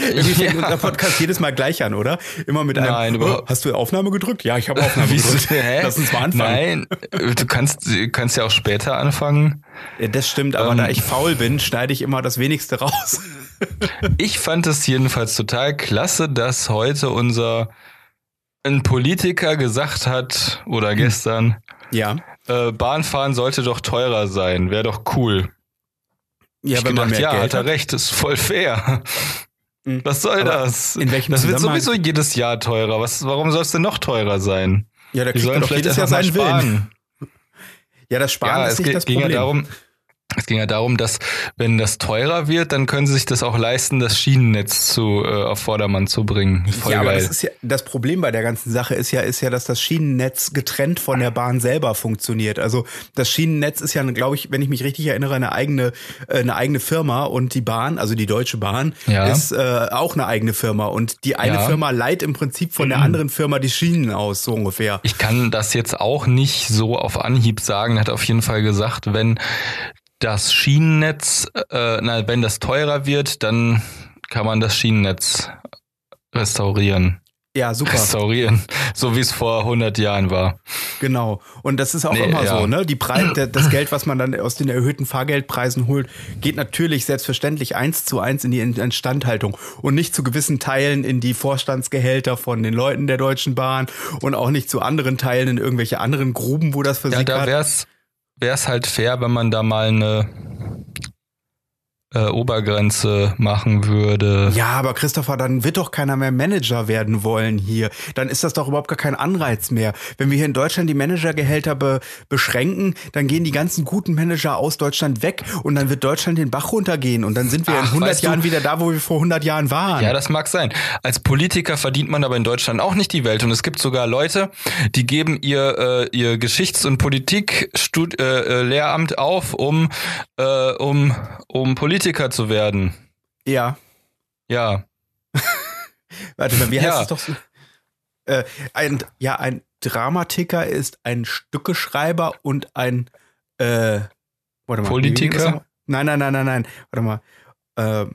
Irgendwie fängt ja. unser Podcast jedes Mal gleich an, oder? Immer mit einem, Nein, oh, hast du Aufnahme gedrückt? Ja, ich habe Aufnahme gedrückt. Hä? Lass uns mal anfangen. Nein, du kannst, kannst ja auch später anfangen. Ja, das stimmt, aber ähm, da ich faul bin, schneide ich immer das Wenigste raus. ich fand es jedenfalls total klasse, dass heute unser ein Politiker gesagt hat, oder hm. gestern, ja. Äh, Bahnfahren sollte doch teurer sein, wäre doch cool. Ja, ich wenn gedacht, man ja, Geld hat er recht, ist voll fair. Mhm. Was soll Aber das? In welchem das wird sowieso jedes Jahr teurer. Was, warum soll es denn noch teurer sein? Ja, da kriegt doch jedes Jahr seinen Willen. Ja, das Sparen ja, ist nicht das Problem. Ja darum, es ging ja darum, dass wenn das teurer wird, dann können sie sich das auch leisten, das Schienennetz zu äh, auf Vordermann zu bringen. Voll ja, geil. aber das ist ja das Problem bei der ganzen Sache ist ja ist ja, dass das Schienennetz getrennt von der Bahn selber funktioniert. Also das Schienennetz ist ja, glaube ich, wenn ich mich richtig erinnere, eine eigene äh, eine eigene Firma und die Bahn, also die Deutsche Bahn, ja. ist äh, auch eine eigene Firma und die eine ja. Firma leiht im Prinzip von der mhm. anderen Firma die Schienen aus, so ungefähr. Ich kann das jetzt auch nicht so auf Anhieb sagen. Hat auf jeden Fall gesagt, wenn das Schienennetz, äh, na, wenn das teurer wird, dann kann man das Schienennetz restaurieren. Ja, super. Restaurieren, so wie es vor 100 Jahren war. Genau. Und das ist auch nee, immer ja. so, ne? Die Preise, das Geld, was man dann aus den erhöhten Fahrgeldpreisen holt, geht natürlich selbstverständlich eins zu eins in die Instandhaltung und nicht zu gewissen Teilen in die Vorstandsgehälter von den Leuten der Deutschen Bahn und auch nicht zu anderen Teilen in irgendwelche anderen Gruben, wo das versickert. Ja, da wär's, wäre es halt fair, wenn man da mal eine äh, Obergrenze machen würde. Ja, aber Christopher, dann wird doch keiner mehr Manager werden wollen hier. Dann ist das doch überhaupt gar kein Anreiz mehr. Wenn wir hier in Deutschland die Managergehälter be beschränken, dann gehen die ganzen guten Manager aus Deutschland weg und dann wird Deutschland den Bach runtergehen und dann sind wir Ach, in 100 Jahren du, wieder da, wo wir vor 100 Jahren waren. Ja, das mag sein. Als Politiker verdient man aber in Deutschland auch nicht die Welt und es gibt sogar Leute, die geben ihr äh, ihr Geschichts- und Politik-Lehramt äh, äh auf, um äh, um um Politiker Politiker zu werden. Ja. Ja. Warte mal, wie heißt ja. das doch so? Äh, ein, ja, ein Dramatiker ist ein Stückeschreiber und ein äh, warte mal, Politiker? Nein, nein, nein, nein, nein. Warte mal. Äh,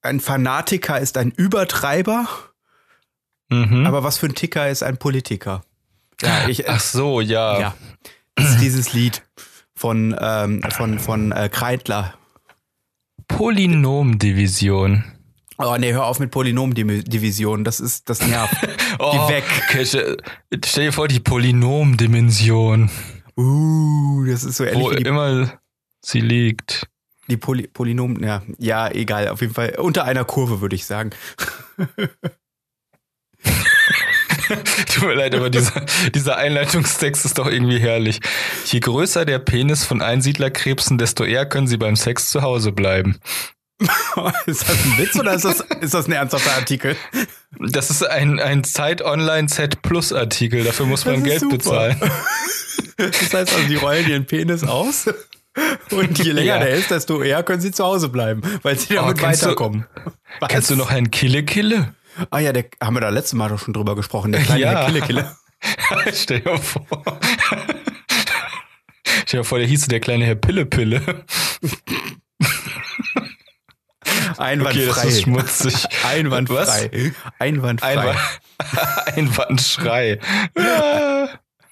ein Fanatiker ist ein Übertreiber. Mhm. Aber was für ein Ticker ist ein Politiker? Ja, ich, Ach so, ja. Ja. Das ist dieses Lied von, ähm, von, von äh, Kreitler. Polynomdivision. Oh nee, hör auf mit Polynomdivision. Das ist, das nervt. oh, Geh weg. Okay, stell dir vor, die Polynomdimension. Uh, das ist so ehrlich. Wo wie die, immer sie liegt. Die Poly Polynom, ja, ja, egal. Auf jeden Fall unter einer Kurve, würde ich sagen. Tut mir leid, aber dieser, dieser Einleitungstext ist doch irgendwie herrlich. Je größer der Penis von Einsiedlerkrebsen, desto eher können sie beim Sex zu Hause bleiben. ist das ein Witz oder ist das, ist das ein ernsthafter Artikel? Das ist ein, ein Zeit Online Z Plus Artikel, dafür muss man Geld super. bezahlen. Das heißt also, die rollen ihren Penis aus und je länger ja. der ist, desto eher können sie zu Hause bleiben, weil sie damit oh, weiterkommen. Du, kennst du noch einen Kille Kille? Ah ja, der haben wir da letztes Mal doch schon drüber gesprochen, der kleine ja. Kille Kille. Stell dir vor. Stell dir vor, der hieß der kleine Herr Pille Pille. Einwandfrei. Okay, das ist schmutzig. Einwandfrei. Einwandfrei. Einwand, Einwandschrei.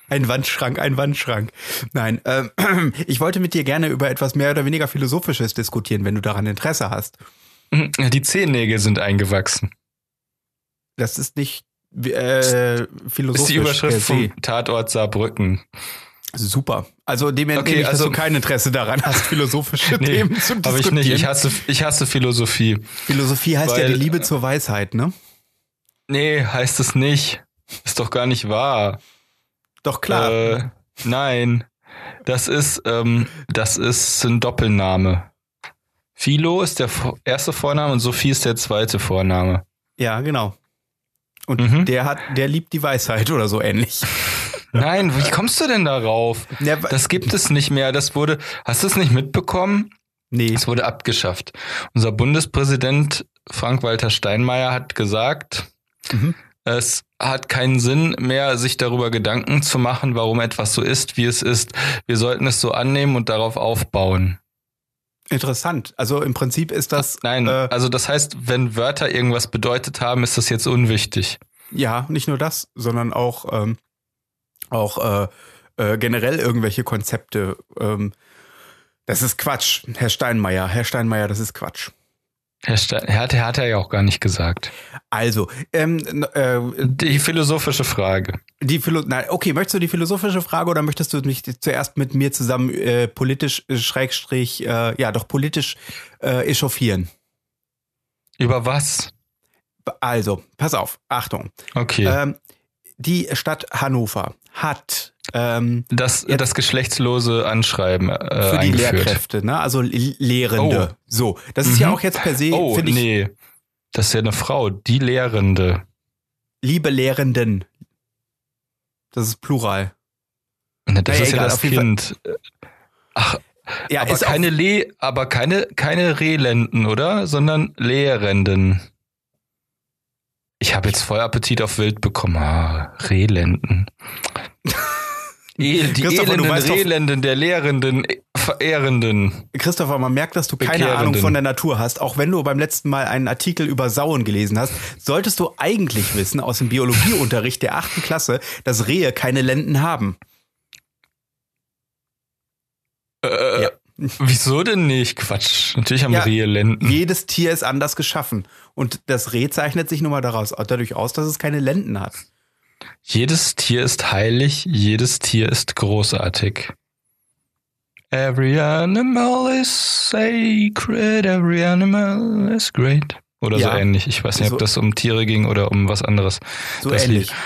Ein Wandschrank, ein Wandschrank. Nein, äh, ich wollte mit dir gerne über etwas mehr oder weniger Philosophisches diskutieren, wenn du daran Interesse hast. Die Zehennägel sind eingewachsen. Das ist nicht äh, philosophisch. Das ist die Überschrift vom Tatort Saarbrücken. Super. Also dem okay, ich, also, dass du kein Interesse daran hast, philosophische nee, Themen zu diskutieren. Aber ich nicht. Ich hasse, ich hasse Philosophie. Philosophie heißt Weil, ja die Liebe zur Weisheit, ne? Nee, heißt es nicht. Ist doch gar nicht wahr. Doch klar. Äh, nein. Das ist, ähm, das ist ein Doppelname. Philo ist der erste Vorname und Sophie ist der zweite Vorname. Ja, genau. Und mhm. der hat, der liebt die Weisheit oder so ähnlich. Nein, wie kommst du denn darauf? Ja, das gibt es nicht mehr. Das wurde, hast du es nicht mitbekommen? Nee. Es wurde abgeschafft. Unser Bundespräsident Frank-Walter Steinmeier hat gesagt, mhm. es hat keinen Sinn mehr, sich darüber Gedanken zu machen, warum etwas so ist, wie es ist. Wir sollten es so annehmen und darauf aufbauen. Interessant. Also im Prinzip ist das. Nein, äh, also das heißt, wenn Wörter irgendwas bedeutet haben, ist das jetzt unwichtig. Ja, nicht nur das, sondern auch, ähm, auch äh, äh, generell irgendwelche Konzepte. Ähm, das ist Quatsch, Herr Steinmeier. Herr Steinmeier, das ist Quatsch. Herr Stein, hat, hat er ja auch gar nicht gesagt. Also, ähm, äh, die philosophische Frage. Die Philo Nein, okay, möchtest du die philosophische Frage oder möchtest du mich zuerst mit mir zusammen äh, politisch äh, Schrägstrich, äh, ja doch politisch äh, echauffieren? Über was? Also, pass auf, Achtung. Okay. Ähm, die Stadt Hannover hat ähm, das, das geschlechtslose Anschreiben äh, für die eingeführt. Lehrkräfte, ne? Also Lehrende. Oh. So, das ist mhm. ja auch jetzt per se. Oh, ich, nee, das ist ja eine Frau, die Lehrende. Liebe Lehrenden. Das ist Plural. Na, das ja, ist egal, ja das Kind. Ach, ja, aber keine Le aber keine keine Rehlenden, oder? Sondern Lehrenden. Ich habe jetzt voll Appetit auf Wild bekommen. Ah, Die elenden Rehlenden der Lehrenden, Verehrenden. Christopher, man merkt, dass du keine Ahnung von der Natur hast. Auch wenn du beim letzten Mal einen Artikel über Sauen gelesen hast, solltest du eigentlich wissen aus dem Biologieunterricht der achten Klasse, dass Rehe keine Lenden haben. Äh, ja. Wieso denn nicht? Quatsch. Natürlich haben ja, Rehe Lenden. Jedes Tier ist anders geschaffen. Und das Reh zeichnet sich nun mal daraus, dadurch aus, dass es keine Lenden hat. Jedes Tier ist heilig, jedes Tier ist großartig. Every animal is sacred, every animal is great. Oder ja. so ähnlich. Ich weiß nicht, so, ob das um Tiere ging oder um was anderes. So das ähnlich. Lied.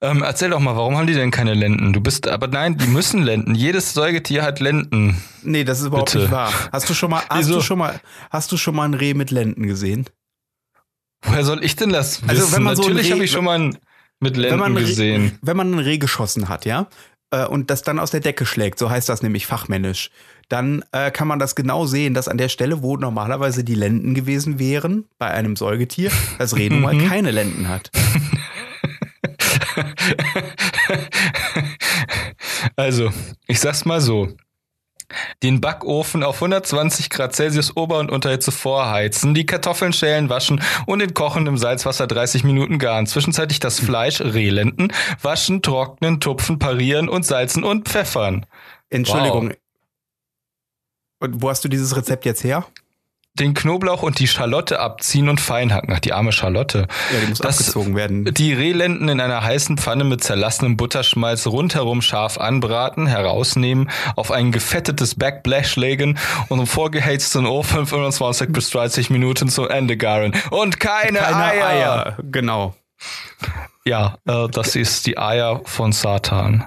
Ähm, erzähl doch mal, warum haben die denn keine Lenden? Du bist, aber nein, die müssen Lenden. Jedes Säugetier hat Lenden. Nee, das ist überhaupt Bitte. nicht wahr. Hast du schon mal, hast Wieso? du schon mal, hast du schon mal ein Reh mit Lenden gesehen? Woher soll ich denn das wissen? Also wenn man Natürlich so habe ich schon mal ein, mit Lenden wenn gesehen. Wenn man ein Reh geschossen hat, ja, äh, und das dann aus der Decke schlägt, so heißt das nämlich fachmännisch, dann äh, kann man das genau sehen, dass an der Stelle, wo normalerweise die Lenden gewesen wären, bei einem Säugetier, das Reh nun mal mhm. keine Lenden hat. also, ich sag's mal so. Den Backofen auf 120 Grad Celsius Ober- und Unterhitze vorheizen, die Kartoffeln schälen, waschen und in kochendem Salzwasser 30 Minuten garen. Zwischenzeitlich das Fleisch rehlenden, waschen, trocknen, tupfen, parieren und salzen und pfeffern. Entschuldigung. Wow. Und wo hast du dieses Rezept jetzt her? Den Knoblauch und die Schalotte abziehen und fein hacken. Ach, die arme Schalotte. Ja, die muss das, abgezogen werden. Die Rehlenden in einer heißen Pfanne mit zerlassenem Butterschmalz rundherum scharf anbraten, herausnehmen, auf ein gefettetes Backblech legen und im vorgeheizten Ofen 25 bis 30 Minuten zum Ende garen. Und keine, keine Eier. Eier. Genau. Ja, äh, das ist die Eier von Satan.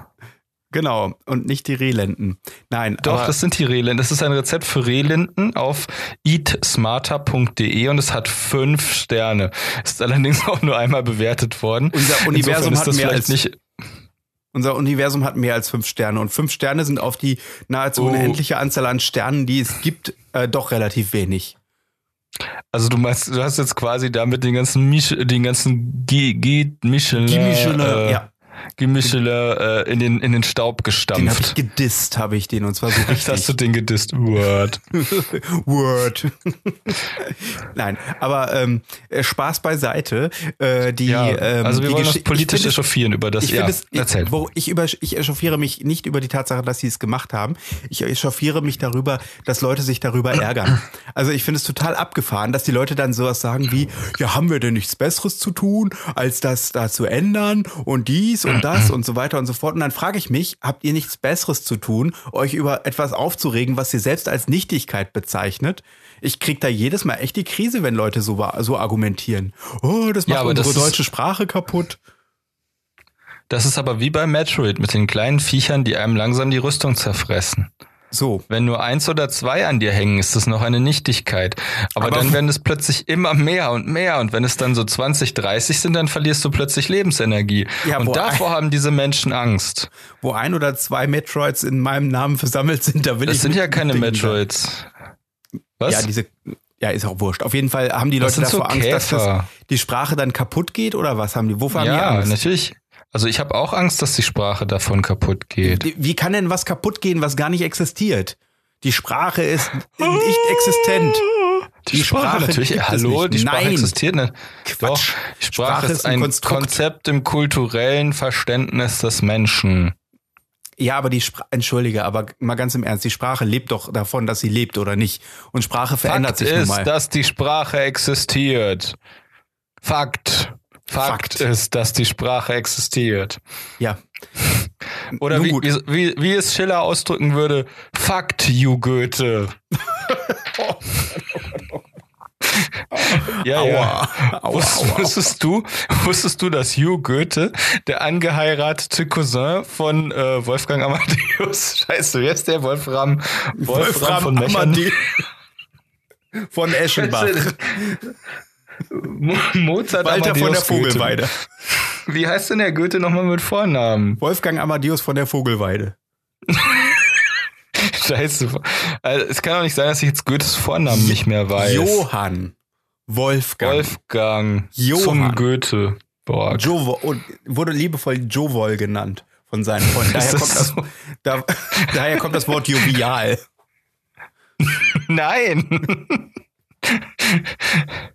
Genau, und nicht die Rehlenden. Nein, doch, das sind die Rehlenden. Das ist ein Rezept für Rehlenden auf eatsmarter.de und es hat fünf Sterne. Ist allerdings auch nur einmal bewertet worden. Unser Universum hat mehr als nicht unser Universum hat mehr als fünf Sterne und fünf Sterne sind auf die nahezu oh. unendliche Anzahl an Sternen, die es gibt, äh, doch relativ wenig. Also du meinst, du hast jetzt quasi damit den ganzen Mich den ganzen G, G Michelin, Michelin äh, ja. Gemischele äh, in, den, in den Staub gestampft. Den hab ich gedisst, habe ich den, und zwar so richtig. Hast du den gedisst? Word. Word. Nein, aber ähm, äh, Spaß beiseite. Äh, die, ja, ähm, also wir wollen uns politisch echauffieren über das. Ich ja, es, erzähl. Ich, über, ich echauffiere mich nicht über die Tatsache, dass sie es gemacht haben. Ich echauffiere mich darüber, dass Leute sich darüber ärgern. Also ich finde es total abgefahren, dass die Leute dann sowas sagen wie, ja, haben wir denn nichts Besseres zu tun, als das da zu ändern und dies und das und so weiter und so fort. Und dann frage ich mich, habt ihr nichts Besseres zu tun, euch über etwas aufzuregen, was ihr selbst als Nichtigkeit bezeichnet? Ich krieg da jedes Mal echt die Krise, wenn Leute so, so argumentieren. Oh, das macht ja, unsere deutsche Sprache kaputt. Das ist aber wie bei Metroid mit den kleinen Viechern, die einem langsam die Rüstung zerfressen. So. Wenn nur eins oder zwei an dir hängen, ist das noch eine Nichtigkeit. Aber, Aber dann werden es plötzlich immer mehr und mehr. Und wenn es dann so 20, 30 sind, dann verlierst du plötzlich Lebensenergie. Ja, und davor haben diese Menschen Angst. Wo ein oder zwei Metroids in meinem Namen versammelt sind, da will das ich. Das sind ja keine Metroids. Was? Ja, diese, ja, ist auch wurscht. Auf jeden Fall haben die Leute davor so Angst, dass das, die Sprache dann kaputt geht oder was haben die? Wovor haben ja, die Angst? Ja, natürlich. Also ich habe auch Angst, dass die Sprache davon kaputt geht. Wie kann denn was kaputt gehen, was gar nicht existiert? Die Sprache ist nicht existent. Die, Sprache, Sprache natürlich. Hallo, nicht. die Sprache Nein. existiert nicht. Doch, die Sprache, Sprache ist ein ein. Konzept im kulturellen Verständnis des Menschen. Ja, aber die Sprache, entschuldige, aber mal ganz im Ernst, die Sprache lebt doch davon, dass sie lebt oder nicht. Und Sprache verändert Fakt sich nun ist, mal. dass die Sprache existiert. Fakt. Fakt, Fakt. ist, dass die Sprache existiert. ja. Oder wie, wie, wie, es Schiller ausdrücken würde, Fakt, you Goethe. ja, ja. Aua, aua, Wusst, aua. wusstest du, wusstest du, dass Hugh Goethe der angeheiratete Cousin von äh, Wolfgang Amadeus, scheiße, wer ist der? Wolfram, Wolfram, von Mechernich? Amadee- Von Eschenbach. Mo- Mozart Walter von der Amadeus Goethe. Vogelweide. Wie heißt denn der Goethe nochmal mit Vornamen? Wolfgang Amadeus von der Vogelweide. Scheiße. Also, es kann doch nicht sein, dass ich jetzt Goethes Vornamen nicht mehr weiß. Johann Wolfgang. Wolfgang Johann. zum Goethe. Boah, und wurde liebevoll Jovol genannt von seinen Freunden. Daher, kommt das das, so? da, daher kommt das Wort jovial. nein.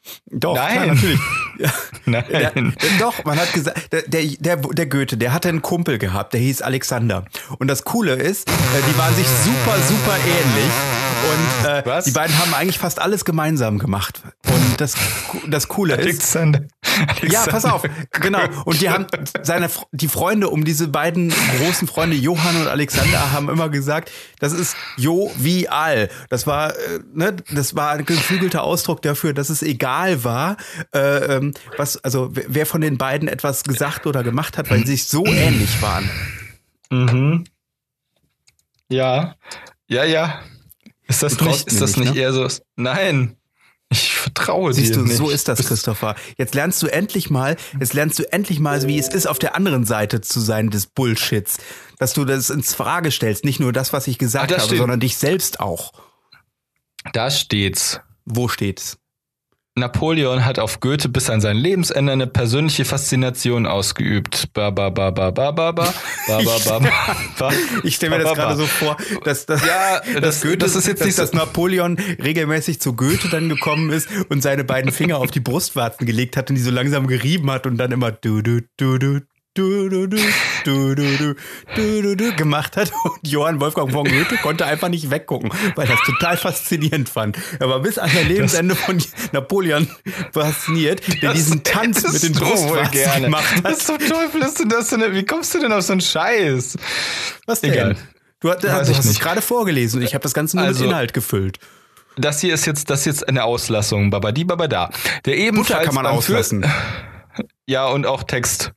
Doch, Nein. klar, natürlich. Nein. der, doch, man hat gesagt, der, der, der, Goethe, der hatte einen Kumpel gehabt, der hieß Alexander. Und das Coole ist, äh, die waren sich super, super ähnlich. Und äh, Was? die beiden haben eigentlich fast alles gemeinsam gemacht. Und das, das Coole ist, Alexander. Ja, pass auf, genau. Und die haben seine die Freunde um diese beiden großen Freunde Johann und Alexander haben immer gesagt, das ist Jo wie Al. Das war äh, ne, das war ein geflügelter Ausdruck dafür, dass es egal war, äh, ähm, was also wer- von den beiden etwas gesagt oder gemacht hat, weil sie sich so ähnlich waren. Mhm. Ja. Ja, ja. Ist das nicht, ist das nicht, ne? eher so? Nein. Ich vertraue Siehst dir du, nicht. so ist das, Christopher. Jetzt lernst du endlich mal, jetzt lernst du endlich mal, wie es ist, auf der anderen Seite zu sein des Bullshits. Dass du das ins Frage stellst. Nicht nur das, was ich gesagt das habe, stimmt. sondern dich selbst auch. Da steht's. Wo steht's? Napoleon hat auf Goethe bis an sein Lebensende eine persönliche Faszination ausgeübt. Ba ba ba ba ba ba ba ba ba ba. Ich stelle mir das gerade so vor, dass, dass, Ja, das- das ist jetzt dass, nicht so- dass Napoleon regelmäßig zu Goethe dann gekommen ist und seine beiden Finger auf die Brustwarzen gelegt hat und die so langsam gerieben hat und dann immer du du du du du du du du du du du du du gemacht hat und Johann Wolfgang von Goethe konnte einfach nicht weggucken, weil er das total faszinierend fand. Er war bis an sein Lebensende von Napoleon fasziniert, der diesen Tanz mit den Brustwarzen gemacht hat. Was zum Teufel ist denn das denn? Wie kommst du denn auf so einen Scheiß? Was denn? Egal. Du, hast- du hast es gerade vorgelesen. Ich habe das Ganze nur Also- mit Inhalt gefüllt. Das hier ist jetzt, das ist jetzt eine Auslassung. Babadi babada. Der ebenfalls Butter kann man auslassen. Ja, und auch Text.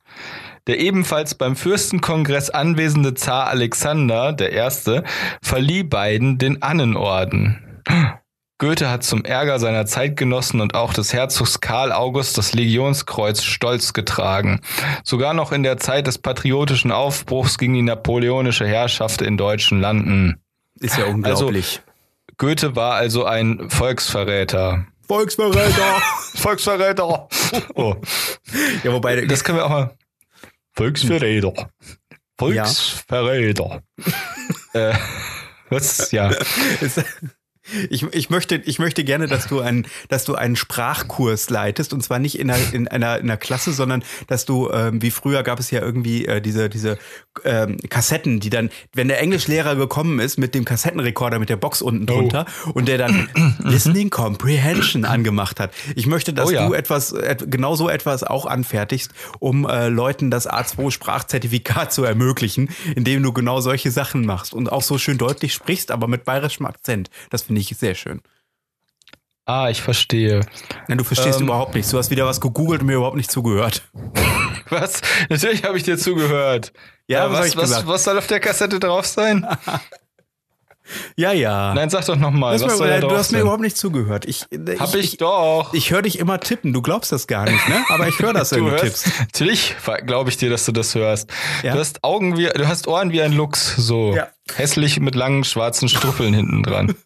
Der ebenfalls beim Fürstenkongress anwesende Zar Alexander der Erste verlieh beiden den Annenorden. Goethe hat zum Ärger seiner Zeitgenossen und auch des Herzogs Karl August das Legionskreuz stolz getragen. Sogar noch in der Zeit des patriotischen Aufbruchs gegen die napoleonische Herrschaft in deutschen Landen. Ist ja unglaublich. Goethe war also ein Volksverräter. Volksverräter! Volksverräter! Oh, ja, wobei, das können wir auch mal. Volksverräter. Volksverräter. äh, was? Ja. Ich, ich, möchte, ich möchte gerne, dass du, einen, dass du einen Sprachkurs leitest und zwar nicht in einer, in einer, in einer Klasse, sondern dass du, ähm, wie früher gab es ja irgendwie äh, diese, diese ähm, Kassetten, die dann, wenn der Englischlehrer gekommen ist mit dem Kassettenrekorder mit der Box unten drunter und der dann Listening Comprehension angemacht hat. Ich möchte, dass Oh ja. du etwas, et, genau so etwas auch anfertigst, um äh, Leuten das A2-Sprachzertifikat zu ermöglichen, indem du genau solche Sachen machst und auch so schön deutlich sprichst, aber mit bayerischem Akzent. Das finde ich sehr schön. Ah, ich verstehe. Nein, du verstehst Ähm. überhaupt nichts. Du hast wieder was gegoogelt und mir überhaupt nicht zugehört. Was? Natürlich habe ich dir zugehört. Ja, Äh, was was, was, was soll auf der Kassette drauf sein? Ja, ja. Nein, sag doch nochmal. du hast, mir, überhaupt nicht zugehört. Ich, ich, Hab ich, doch. Ich höre dich immer tippen. Du glaubst das gar nicht, ne? Aber ich höre das, wenn du tippst. natürlich glaube ich dir, dass du das hörst. Ja? Du hast Augen wie, du hast Ohren wie ein Luchs, so Ja. hässlich mit langen schwarzen Struppeln hinten dran.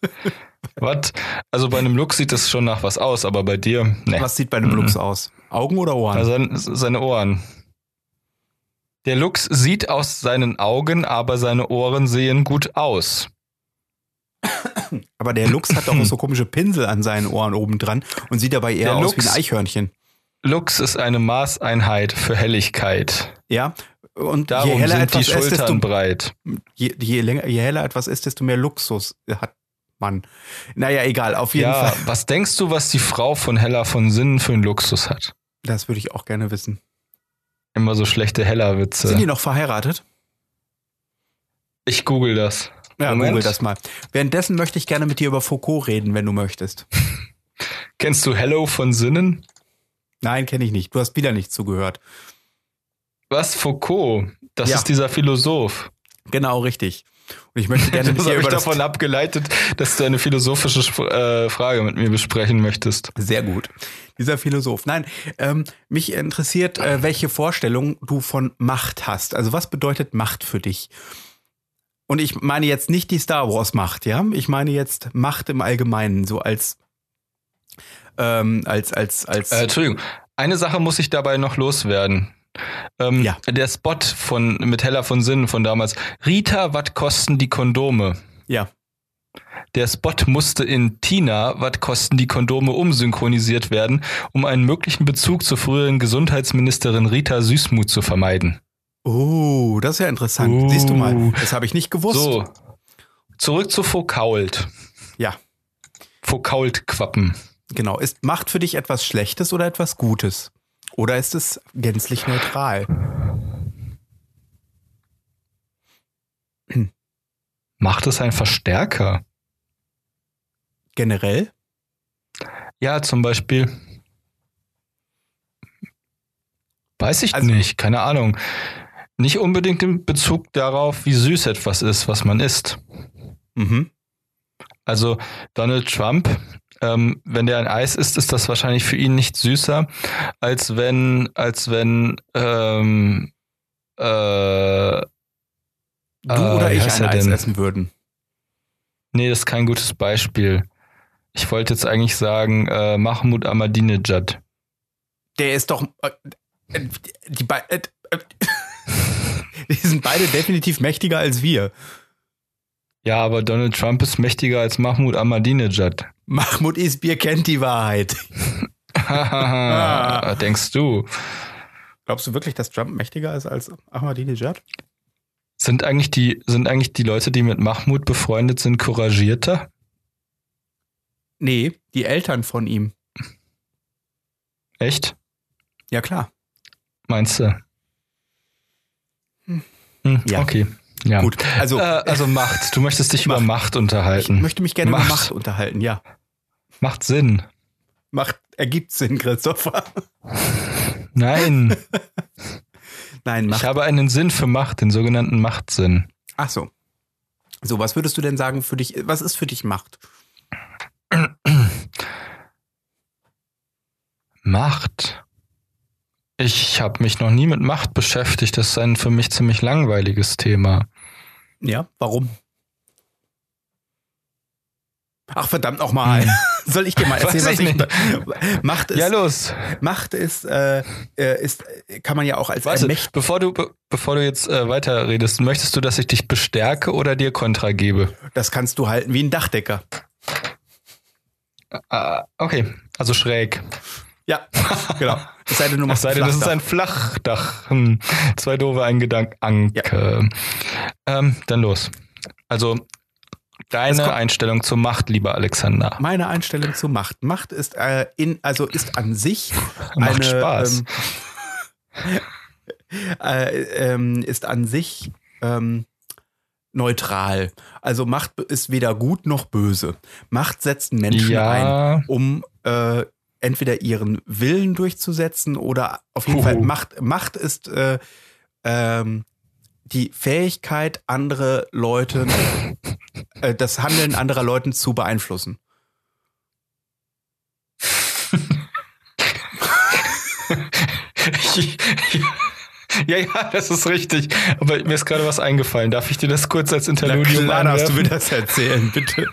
Was? Also bei einem Luchs sieht das schon nach was aus, aber bei dir, ne. Was sieht bei einem Luchs aus? Augen oder Ohren? Also sein- seine Ohren. Der Luchs sieht aus seinen Augen, aber seine Ohren sehen gut aus. Aber der Lux hat doch auch so komische Pinsel an seinen Ohren oben dran und sieht dabei eher Der aus wie Luchs- ein Eichhörnchen. Lux ist eine Maßeinheit für Helligkeit. Ja. Und Darum je heller sind die etwas ist, desto, Schultern breit. je, je, länger, je heller etwas ist, desto mehr Luxus hat man. Naja, egal, auf jeden Ja, Fall. was denkst du, was die Frau von Hella von Sinnen für einen Luxus hat? Das würde ich auch gerne wissen. Immer so schlechte Hella-Witze. Sind die noch verheiratet? Ich google das. Ja, Moment. google das mal. Währenddessen möchte ich gerne mit dir über Foucault reden, wenn du möchtest. Kennst du Hello von Sinnen? Nein, kenne ich nicht. Du hast wieder nicht zugehört. Was? Foucault? Das Ja. ist dieser Philosoph. Genau, richtig. Und ich möchte gerne mit Das dir über das davon abgeleitet, dass du eine philosophische äh, Frage mit mir besprechen möchtest. Sehr gut. Dieser Philosoph. Nein, ähm, mich interessiert, äh, welche Vorstellung du von Macht hast. Also was bedeutet Macht für dich? Und ich meine jetzt nicht die Star Wars Macht, ja? Ich meine jetzt Macht im Allgemeinen, so als ähm, als als als Äh, Entschuldigung, eine Sache muss ich dabei noch loswerden. Ähm, Ja. Der Spot von mit Hella von Sinnen von damals. Rita, was kosten die Kondome? ja. Der Spot musste in Tina, was kosten die Kondome umsynchronisiert werden, um einen möglichen Bezug zur früheren Gesundheitsministerin Rita Süßmuth zu vermeiden. Oh, das ist ja interessant. Oh. Siehst du mal, das habe ich nicht gewusst. So, zurück zu Foucault. Ja, Foucault-Quappen. genau. Ist Macht für dich etwas Schlechtes oder etwas Gutes? Oder ist es gänzlich neutral? Macht es ein Verstärker? Generell? Ja, zum Beispiel. Weiß ich Also- nicht, keine Ahnung. Nicht unbedingt in Bezug darauf, wie süß etwas ist, was man isst. Mhm. Also Donald Trump, ähm, wenn der ein Eis isst, ist das wahrscheinlich für ihn nicht süßer, als wenn, als wenn ähm, äh, Du Ah, oder wie ich ein Eis denn? essen würden. nee, das ist kein gutes Beispiel. Ich wollte jetzt eigentlich sagen, äh, Mahmoud Ahmadinejad. Der ist doch. Äh, äh, die, bei- äh, äh, die sind beide definitiv mächtiger als wir. Ja, aber Donald Trump ist mächtiger als Mahmoud Ahmadinejad. Mahmoud Isbir kennt die Wahrheit. Hahaha, Denkst du? Glaubst du wirklich, dass Trump mächtiger ist als Ahmadinejad? Sind eigentlich die, sind eigentlich die Leute, die mit Mahmoud befreundet sind, couragierter? Nee, die Eltern von ihm. Echt? Ja, klar. Meinst du? Hm. Ja. Okay. Ja. Gut. Also, Äh, also Macht. Du möchtest dich über Macht. Macht ich unterhalten. möchte mich gerne Macht. über Macht unterhalten, ja. Macht Sinn. Macht ergibt Sinn, Christopher. Nein. Nein, Macht. ich habe einen Sinn für Macht, den sogenannten Machtsinn. Ach so. So, was würdest du denn sagen für dich? Was ist für dich Macht? Macht. Ich habe mich noch nie mit Macht beschäftigt. Das ist ein für mich ziemlich langweiliges Thema. Ja, warum? Ach verdammt nochmal. Soll ich dir mal erzählen, Weiß was ich ich, Macht ist, Ja, los. Macht ist, äh, äh, ist, kann man ja auch als Warte, ermächtigt. bevor du, be bevor du jetzt äh, weiterredest, möchtest du, dass ich dich bestärke oder dir Kontra gebe? Das kannst du halten wie ein Dachdecker. Ah, okay, also schräg. Ja, genau. Es sei denn, du Es machst sei denn, das ist ein Flachdach. Hm. Zwei doofe, ein Gedanke. Ähm, dann los. Also, Es deine Einstellung zur Macht, lieber Alexander. Meine Einstellung zur Macht. Macht ist äh, in, also ist an sich Macht eine, Spaß. Ähm, äh, ähm, ist an sich ähm, neutral. Also Macht ist weder gut noch böse. Macht setzt Menschen ein, ja, um äh, entweder ihren Willen durchzusetzen oder auf jeden. Fall Macht. Macht ist äh, ähm, die Fähigkeit, andere Leute, äh, das Handeln anderer Leuten zu beeinflussen. ja, ja, das ist richtig. Aber mir ist gerade was eingefallen. Darf ich dir das kurz als Interludium Na klar darfst du mir das erzählen, bitte.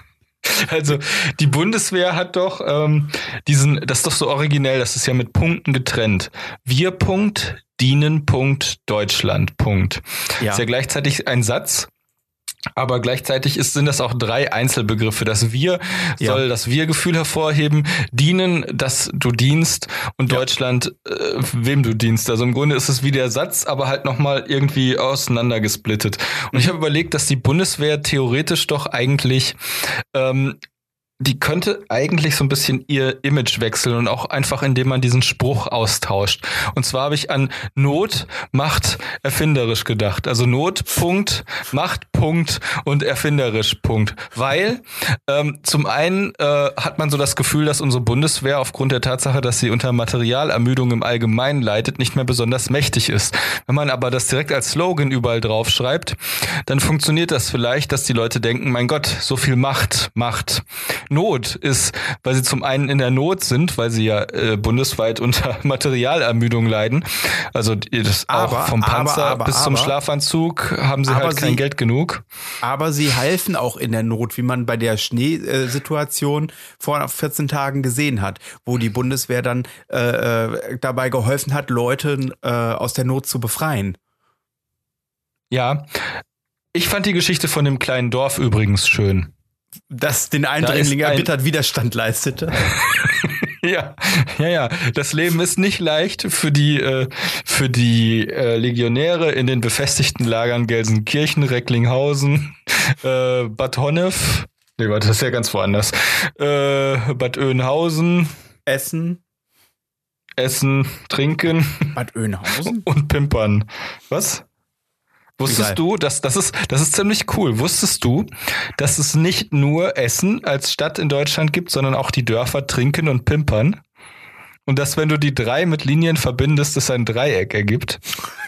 Also die Bundeswehr hat doch ähm, diesen, das ist doch so originell, das ist ja mit Punkten getrennt. Wir Punkt, dienen Punkt, Deutschland Punkt. Ja. Ist ja gleichzeitig ein Satz, Aber gleichzeitig ist, sind das auch drei Einzelbegriffe. Das Wir Ja. soll das Wir-Gefühl hervorheben, dienen, dass du dienst und Ja. Deutschland, äh, wem du dienst. Also im Grunde ist es wie der Satz, aber halt nochmal irgendwie auseinandergesplittet. Und Mhm. ich habe überlegt, dass die Bundeswehr theoretisch doch eigentlich ähm, die könnte eigentlich so ein bisschen ihr Image wechseln und auch einfach, indem man diesen Spruch austauscht. Und zwar habe ich an Not macht erfinderisch gedacht. Also Not, Punkt, Macht, Punkt und erfinderisch, Punkt. Weil ähm, zum einen äh, hat man so das Gefühl, dass unsere Bundeswehr aufgrund der Tatsache, dass sie unter Materialermüdung im Allgemeinen leidet, nicht mehr besonders mächtig ist. Wenn man aber das direkt als Slogan überall drauf schreibt, dann funktioniert das vielleicht, dass die Leute denken, mein Gott, so viel Macht, Macht. Not ist, weil sie zum einen in der Not sind, weil sie ja äh, bundesweit unter Materialermüdung leiden. Also das Aber, auch vom Panzer aber, aber, bis zum Schlafanzug haben sie halt kein sie- Geld genug. Aber sie halfen auch in der Not, wie man bei der Schneesituation vor 14 Tagen gesehen hat, wo die Bundeswehr dann äh, äh, dabei geholfen hat, Leute äh, aus der Not zu befreien. Ja. Ich fand die Geschichte von dem kleinen Dorf übrigens schön. Das den Eindringling ein- erbittert Widerstand leistete. Ja, ja, ja. Das Leben ist nicht leicht für die äh, für die äh, Legionäre in den befestigten Lagern Gelsenkirchen, Recklinghausen, äh, Bad Honnef. Nee, warte, das ist ja ganz woanders. Äh, Bad Oeynhausen, Essen, Essen, Trinken Bad Oeynhausen? und Pimpern. Was? Wusstest Egal. du, dass das ist das ist ziemlich cool. Wusstest du, dass es nicht nur Essen als Stadt in Deutschland gibt, sondern auch die Dörfer Trinken und Pimpern? Und dass wenn du die drei mit Linien verbindest, es ein Dreieck ergibt?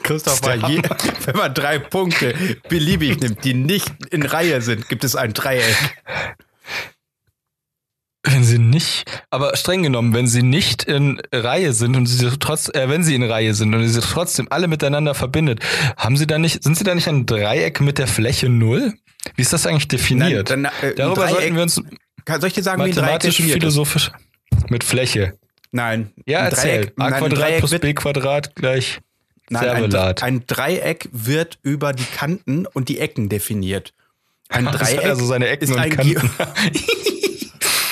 Christoph, der je, wenn man drei Punkte beliebig nimmt, die nicht in Reihe sind, gibt es ein Dreieck. Wenn sie nicht, aber streng genommen, wenn sie nicht in Reihe sind und sie trotz, äh, wenn sie in Reihe sind und sie trotzdem alle miteinander verbindet, haben sie da nicht, sind sie da nicht ein Dreieck mit der Fläche null? Wie ist das eigentlich definiert? Nein, dann, äh, ein Darüber Dreieck- sollten wir uns Kann- Soll ich dir sagen, wie ein Dreieck mathematisch, ist? philosophisch mit Fläche. Nein. Ja, ein erzähl. Dreieck, A nein, ein Quadrat plus B Quadrat gleich nein, ein, Servelat. ein Dreieck wird über die Kanten und die Ecken definiert. Ein Dreieck also seine Ecken ist und ein Kanten.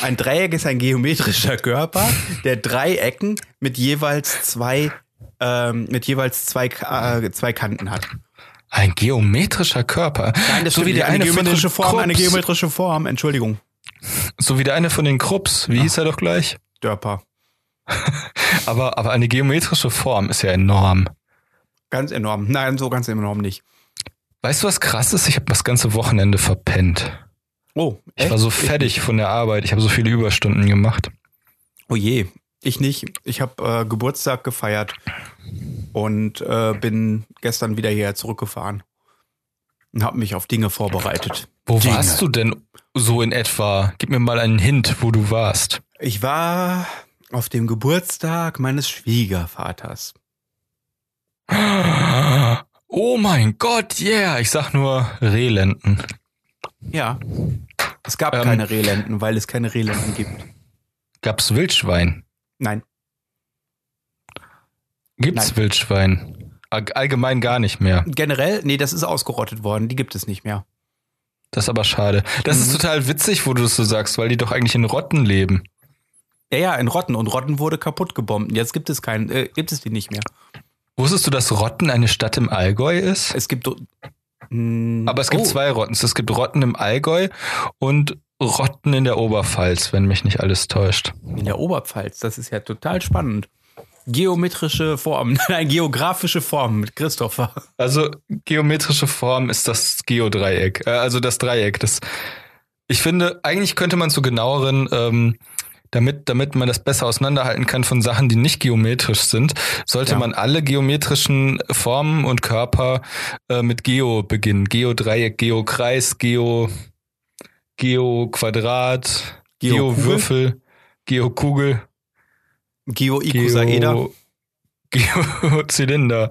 Ein Dreieck ist ein geometrischer Körper, der drei Ecken mit jeweils zwei, ähm, mit jeweils zwei, äh, zwei Kanten hat. Ein geometrischer Körper. Nein, das so wie der eine eine geometrische Form, eine Krupps. geometrische Form, Entschuldigung. So wie der eine von den Krupps. Wie hieß er doch gleich? Dörper. Aber, aber eine geometrische Form ist ja enorm. Ganz enorm. Nein, so ganz enorm nicht. Weißt du, was krass ist? Ich habe das ganze Wochenende verpennt. Oh, Ich echt? war so fertig von der Arbeit. Ich habe so viele Überstunden gemacht. Oh je, ich nicht. Ich habe äh, Geburtstag gefeiert und äh, bin gestern wieder hierher zurückgefahren und habe mich auf Dinge vorbereitet. Wo Dinge. warst du denn so in etwa? Gib mir mal einen Hint, wo du warst. Ich war auf dem Geburtstag meines Schwiegervaters. Oh mein Gott, yeah. Ich sag nur Rehländen. Ja. Es gab Ähm. keine Rehländen, weil es keine Rehländen gibt. Gab's Wildschwein? Nein. Gibt's Nein. Wildschwein? All- Allgemein gar nicht mehr. Generell, nee, das ist ausgerottet worden. Die gibt es nicht mehr. Das ist aber schade. Das ist Mhm. total witzig, wo du das so sagst, weil die doch eigentlich in Rotten leben. Ja, ja, in Rotten. Und Rotten wurde kaputt gebombt. Jetzt gibt es keinen, äh, gibt es die nicht mehr. Wusstest du, dass Rotten eine Stadt im Allgäu ist? Es gibt. Mh, Aber es gibt oh, zwei Rottens. Es gibt Rotten im Allgäu und Rotten in der Oberpfalz, wenn mich nicht alles täuscht. In der Oberpfalz. Das ist ja total spannend. Geometrische Formen, nein, geografische Formen mit Christopher. Also geometrische Form ist das Geodreieck, äh, also das Dreieck. Das, ich finde, eigentlich könnte man zu genaueren, ähm, damit, damit man das besser auseinanderhalten kann von Sachen, die nicht geometrisch sind, sollte Ja. man alle geometrischen Formen und Körper äh, mit Geo beginnen. Geodreieck, Geokreis, Geo, Geoquadrat? Geowürfel, Geokugel. Geozylinder,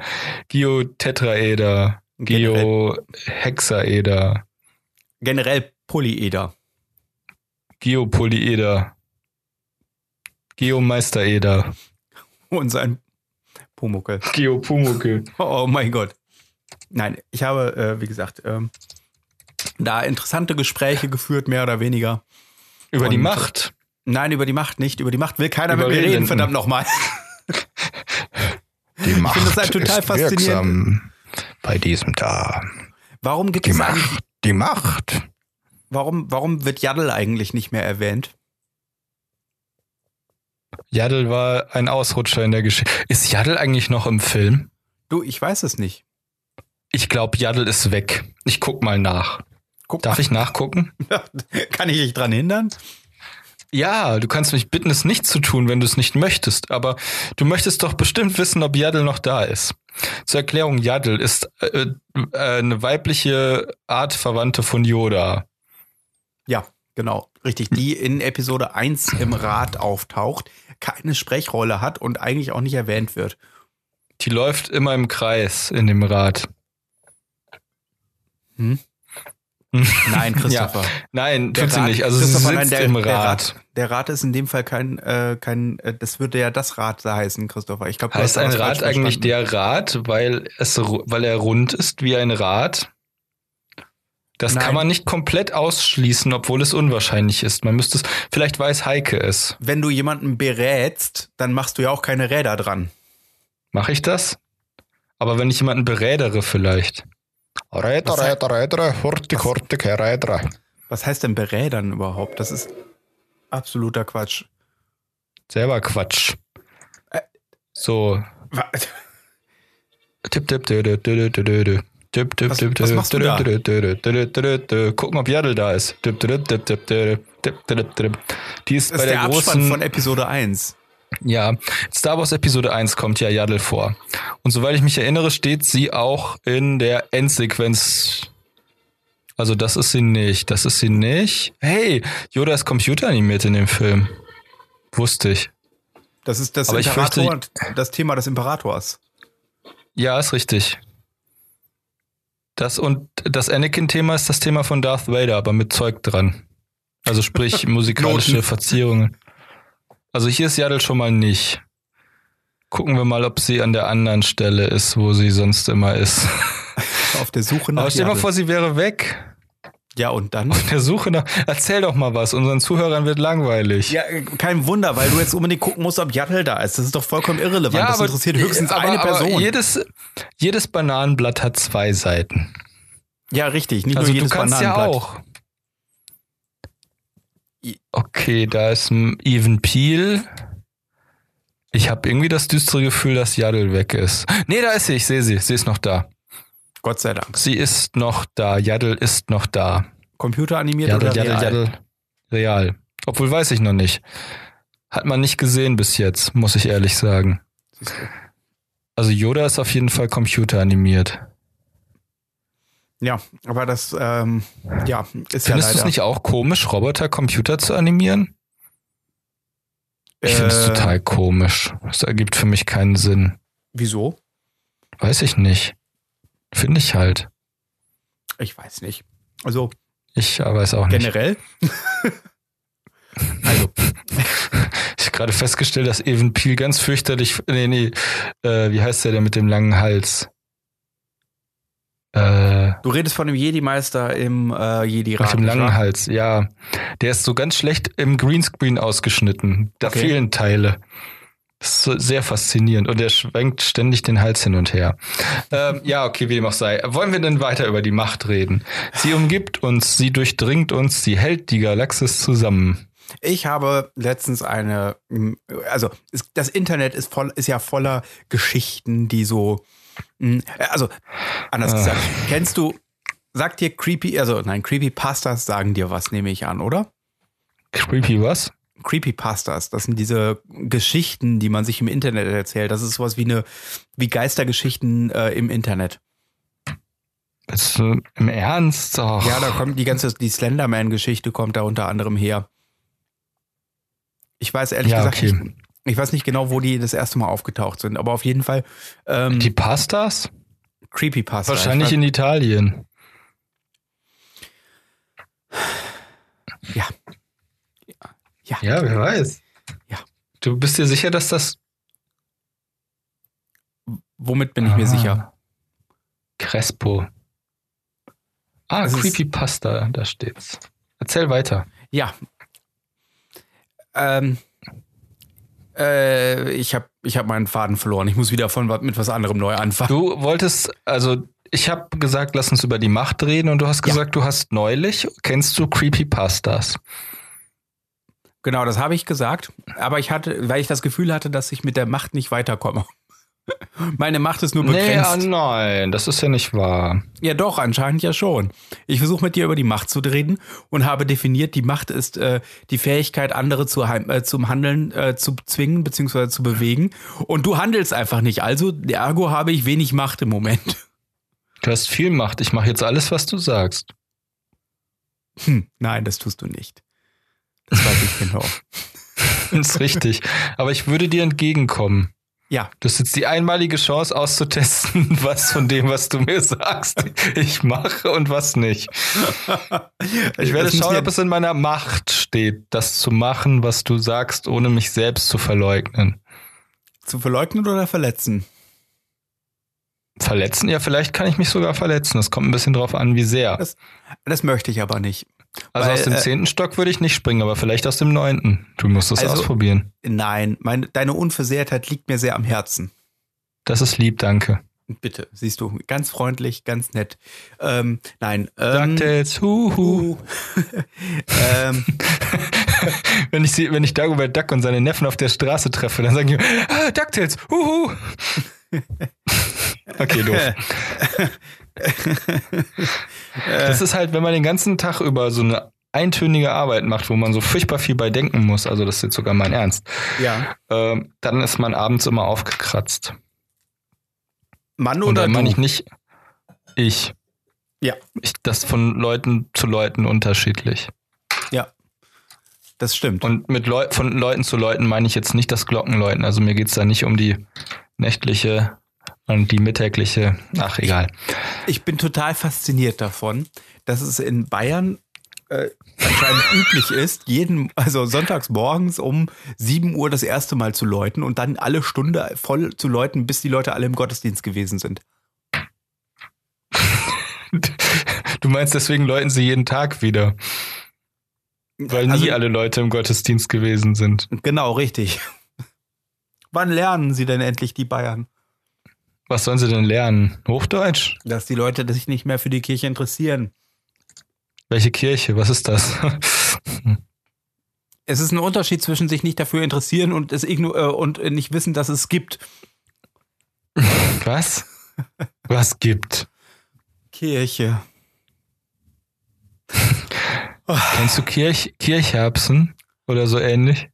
Geotetraeder, Geohexaeder, generell Polyeder. Geopolyeder, Geomeistereder, Und sein Pumuckel. Geopumuckel. Oh mein Gott. Nein, ich habe, äh, wie gesagt, ähm, da interessante Gespräche geführt, mehr oder weniger. Über die Und- Macht. Nein, über die Macht nicht. Über die Macht will keiner mit mir reden, verdammt nochmal. Die Macht das halt total ist faszinierend. wirksam bei diesem da. Warum gibt Die es Macht, die Macht. warum, warum wird Yaddle eigentlich nicht mehr erwähnt? Yaddle war ein Ausrutscher in der Geschichte. Ist Yaddle eigentlich noch im Film? Du, ich weiß es nicht. Ich glaube, Yaddle ist weg. Ich guck mal nach. Guck Darf ich nachgucken? Kann ich dich dran hindern? Ja, du kannst mich bitten, es nicht zu tun, wenn du es nicht möchtest. Aber du möchtest doch bestimmt wissen, ob Yaddle noch da ist. Zur Erklärung, Yaddle ist äh, äh, eine weibliche Artverwandte von Yoda. Ja, genau. Richtig. Die in Episode 1 im Rat auftaucht, keine Sprechrolle hat und eigentlich auch nicht erwähnt wird. Die läuft immer im Kreis in dem Rad. Nein, Christopher. Nein, Der tut sie Rat- nicht. Also sie sitzt nein, der, im Der Rad. Rat, der Rat ist in dem Fall kein, äh, kein äh, das würde ja das Rad da heißen, Christopher. Ich glaube, du Heißt ein Rad eigentlich verstanden. der Rad, weil, es, weil er rund ist wie ein Rad? Das Nein. kann man nicht komplett ausschließen, obwohl es unwahrscheinlich ist. Man müsste es, vielleicht weiß Heike es. Wenn du jemanden berätst, dann machst du ja auch keine Räder dran. Mache ich das? Aber wenn ich jemanden berädere vielleicht. Räder, Was Räder, Räder, hurtig, hurtig, Räder. Was heißt denn berädern überhaupt? Das ist absoluter Quatsch. Selber Quatsch. Äh. So. Tipp, tipp, dö, dö, dö, dö, dö, dö. Tipp, tipp, Was- tipp, was machst du da? Gucken, ob Yaddle da ist. Die ist Das bei ist der, der Abspann großen. von Episode 1. Ja, Star Wars Episode 1 kommt ja Yaddle vor. Und soweit ich mich erinnere, steht sie auch in der Endsequenz. Also das ist sie nicht. Das ist sie nicht. Hey, Yoda ist computeranimiert in dem Film. Wusste ich. Das ist das Aber ich Imperator, das Thema des Imperators. Ja, ist richtig. Das und das Anakin-Thema ist das Thema von Darth Vader, aber mit Zeug dran. Also sprich musikalische. Verzierungen. Also hier ist Yaddle schon mal nicht. Gucken wir mal, ob sie an der anderen Stelle ist, wo sie sonst immer ist. Auf der Suche nach Aber stell dir mal vor, sie wäre weg. Ja, und dann? Auf der Suche nach. Erzähl doch mal was, unseren Zuhörern wird langweilig. Ja, kein Wunder, weil du jetzt unbedingt gucken musst, ob Yaddle da ist. Das ist doch vollkommen irrelevant. das interessiert höchstens aber, eine Person. Aber jedes, jedes Bananenblatt hat zwei Seiten. ja, richtig. Nicht Also nur du jedes kannst ja Bananenblatt. auch. Okay, da ist ein Even Peel. Ich habe irgendwie das düstere Gefühl, dass Yaddle weg ist. Nee, da ist sie, ich sehe sie. Sie ist noch da. Gott sei Dank. Sie ist noch da. Yaddle ist noch da. Computeranimiert Yaddle, oder Yaddle, real? Yaddle. Real. Obwohl weiß ich noch nicht. Hat man nicht gesehen bis jetzt, muss ich ehrlich sagen. Also Yoda ist auf jeden Fall computeranimiert. Ja, aber das, ähm, ja, ist ja Findest du es nicht auch komisch, Roboter Computer zu animieren? Ich finde es Äh, total komisch. Das ergibt für mich keinen Sinn. Wieso? Weiß ich nicht. Finde ich halt. Ich weiß nicht. Also Ich weiß auch nicht. generell. Ich habe gerade festgestellt, dass Evan Peel ganz fürchterlich. Nee, nee. Äh, wie heißt der denn mit dem langen Hals? Äh, Du redest von dem Jedi-Meister im äh, Jedi-Rat. mit dem langen? Hals, ja. Der ist so ganz schlecht im Greenscreen ausgeschnitten. Da Okay. fehlen Teile. Ist so sehr faszinierend. Und er schwenkt ständig den Hals hin und her. ähm, ja, okay, wie dem auch sei. Wollen wir denn weiter über die Macht reden? Sie umgibt uns, sie durchdringt uns, sie hält die Galaxis zusammen. Ich habe letztens eine, also das Internet ist voll, ist ja voller Geschichten, die so, mh, also anders Ah. gesagt, kennst du, sagt dir Creepy, also nein, Creepypastas sagen dir was, nehme ich an, oder? Creepy was? Creepypastas, das sind diese Geschichten, die man sich im Internet erzählt. Das ist sowas wie eine, wie Geistergeschichten äh, im Internet. Bist du im Ernst? Och. Ja, da kommt die ganze, die Slenderman-Geschichte kommt da unter anderem her. Ich weiß ehrlich Ja, gesagt okay. nicht, ich weiß nicht genau, wo die das erste Mal aufgetaucht sind, aber auf jeden Fall ähm, Die Pastas? Creepypasta. Wahrscheinlich Ich in Italien. weiß, ja. Ja. Ja, wer weiß. Ja. Du bist dir sicher, dass das. Womit bin ich mir Ah. sicher? Crespo. Ah, ist- Creepypasta, da steht's. Erzähl weiter. Ja. Ähm, äh, ich habe ich hab meinen Faden verloren. Ich muss wieder von mit was anderem neu anfangen. Du wolltest, also ich habe gesagt, lass uns über die Macht reden und du hast Ja. gesagt, du hast neulich, kennst du Creepypastas? Genau, das habe ich gesagt. Aber ich hatte, weil ich das Gefühl hatte, dass ich mit der Macht nicht weiterkomme. Meine Macht ist nur Nee, begrenzt. ah, nein, das ist ja nicht wahr. Ja, doch, anscheinend ja schon. Ich versuche mit dir über die Macht zu reden und habe definiert, die Macht ist äh, die Fähigkeit, andere zu, äh, zum Handeln äh, zu zwingen bzw. zu bewegen. Und du handelst einfach nicht. Also, ergo habe ich wenig Macht im Moment. Du hast viel Macht. Ich mache jetzt alles, was du sagst. Hm, nein, das tust du nicht. Das weiß ich genau. Das ist richtig. Aber ich würde dir entgegenkommen. Ja, Du hast jetzt die einmalige Chance auszutesten, was von dem, was du mir sagst, ich mache und was nicht. Ich werde Das schauen, ob es in meiner Macht steht, das zu machen, was du sagst, ohne mich selbst zu verleugnen. zu verleugnen oder verletzen. Verletzen? Ja, vielleicht kann ich mich sogar verletzen. Das kommt ein bisschen drauf an, wie sehr. Das, das möchte ich aber nicht. Also weil, aus dem äh, zehnten Stock würde ich nicht springen, aber vielleicht aus dem neunten. Du musst es Also- ausprobieren. Nein, meine, deine Unversehrtheit liegt mir sehr am Herzen. Das ist lieb, danke. Bitte, siehst du, ganz freundlich, ganz nett. Ähm, nein, ähm, DuckTales, huhu. uh, ähm, Wenn ich sie, wenn ich Dagobert Duck und seine Neffen auf der Straße treffe, dann sagen die, ah, DuckTales, huhu. okay, doof. Das ist halt, wenn man den ganzen Tag über so eine eintönige Arbeit macht, wo man so furchtbar viel bei denken muss, also das ist jetzt sogar mein Ernst, ja, ähm, dann ist man abends immer aufgekratzt. Mann Und oder dann du? meine ich nicht ich. Ja. Ich, das von Leuten zu Leuten unterschiedlich. ja, das stimmt. Und mit Leu von Leuten zu Leuten meine ich jetzt nicht das Glockenläuten. Also mir geht's da nicht um die nächtliche und die mittägliche. Ach, egal. Ich bin total fasziniert davon, dass es in Bayern äh, anscheinend üblich ist, jeden, also sonntags morgens um 7 Uhr das erste Mal zu läuten und dann alle Stunde voll zu läuten, bis die Leute alle im Gottesdienst gewesen sind. Du meinst, deswegen läuten sie jeden Tag wieder. Weil nie Also- alle Leute im Gottesdienst gewesen sind. Genau, richtig. Wann lernen sie denn endlich die Bayern? Was sollen sie denn lernen? Hochdeutsch? Dass die Leute sich nicht mehr für die Kirche interessieren. Welche Kirche? Was ist das? Es ist ein Unterschied zwischen sich nicht dafür interessieren und es äh, und nicht wissen, dass es gibt. Was? Was gibt? Kirche. Kennst du Kirch Kirchherbsen oder so ähnlich?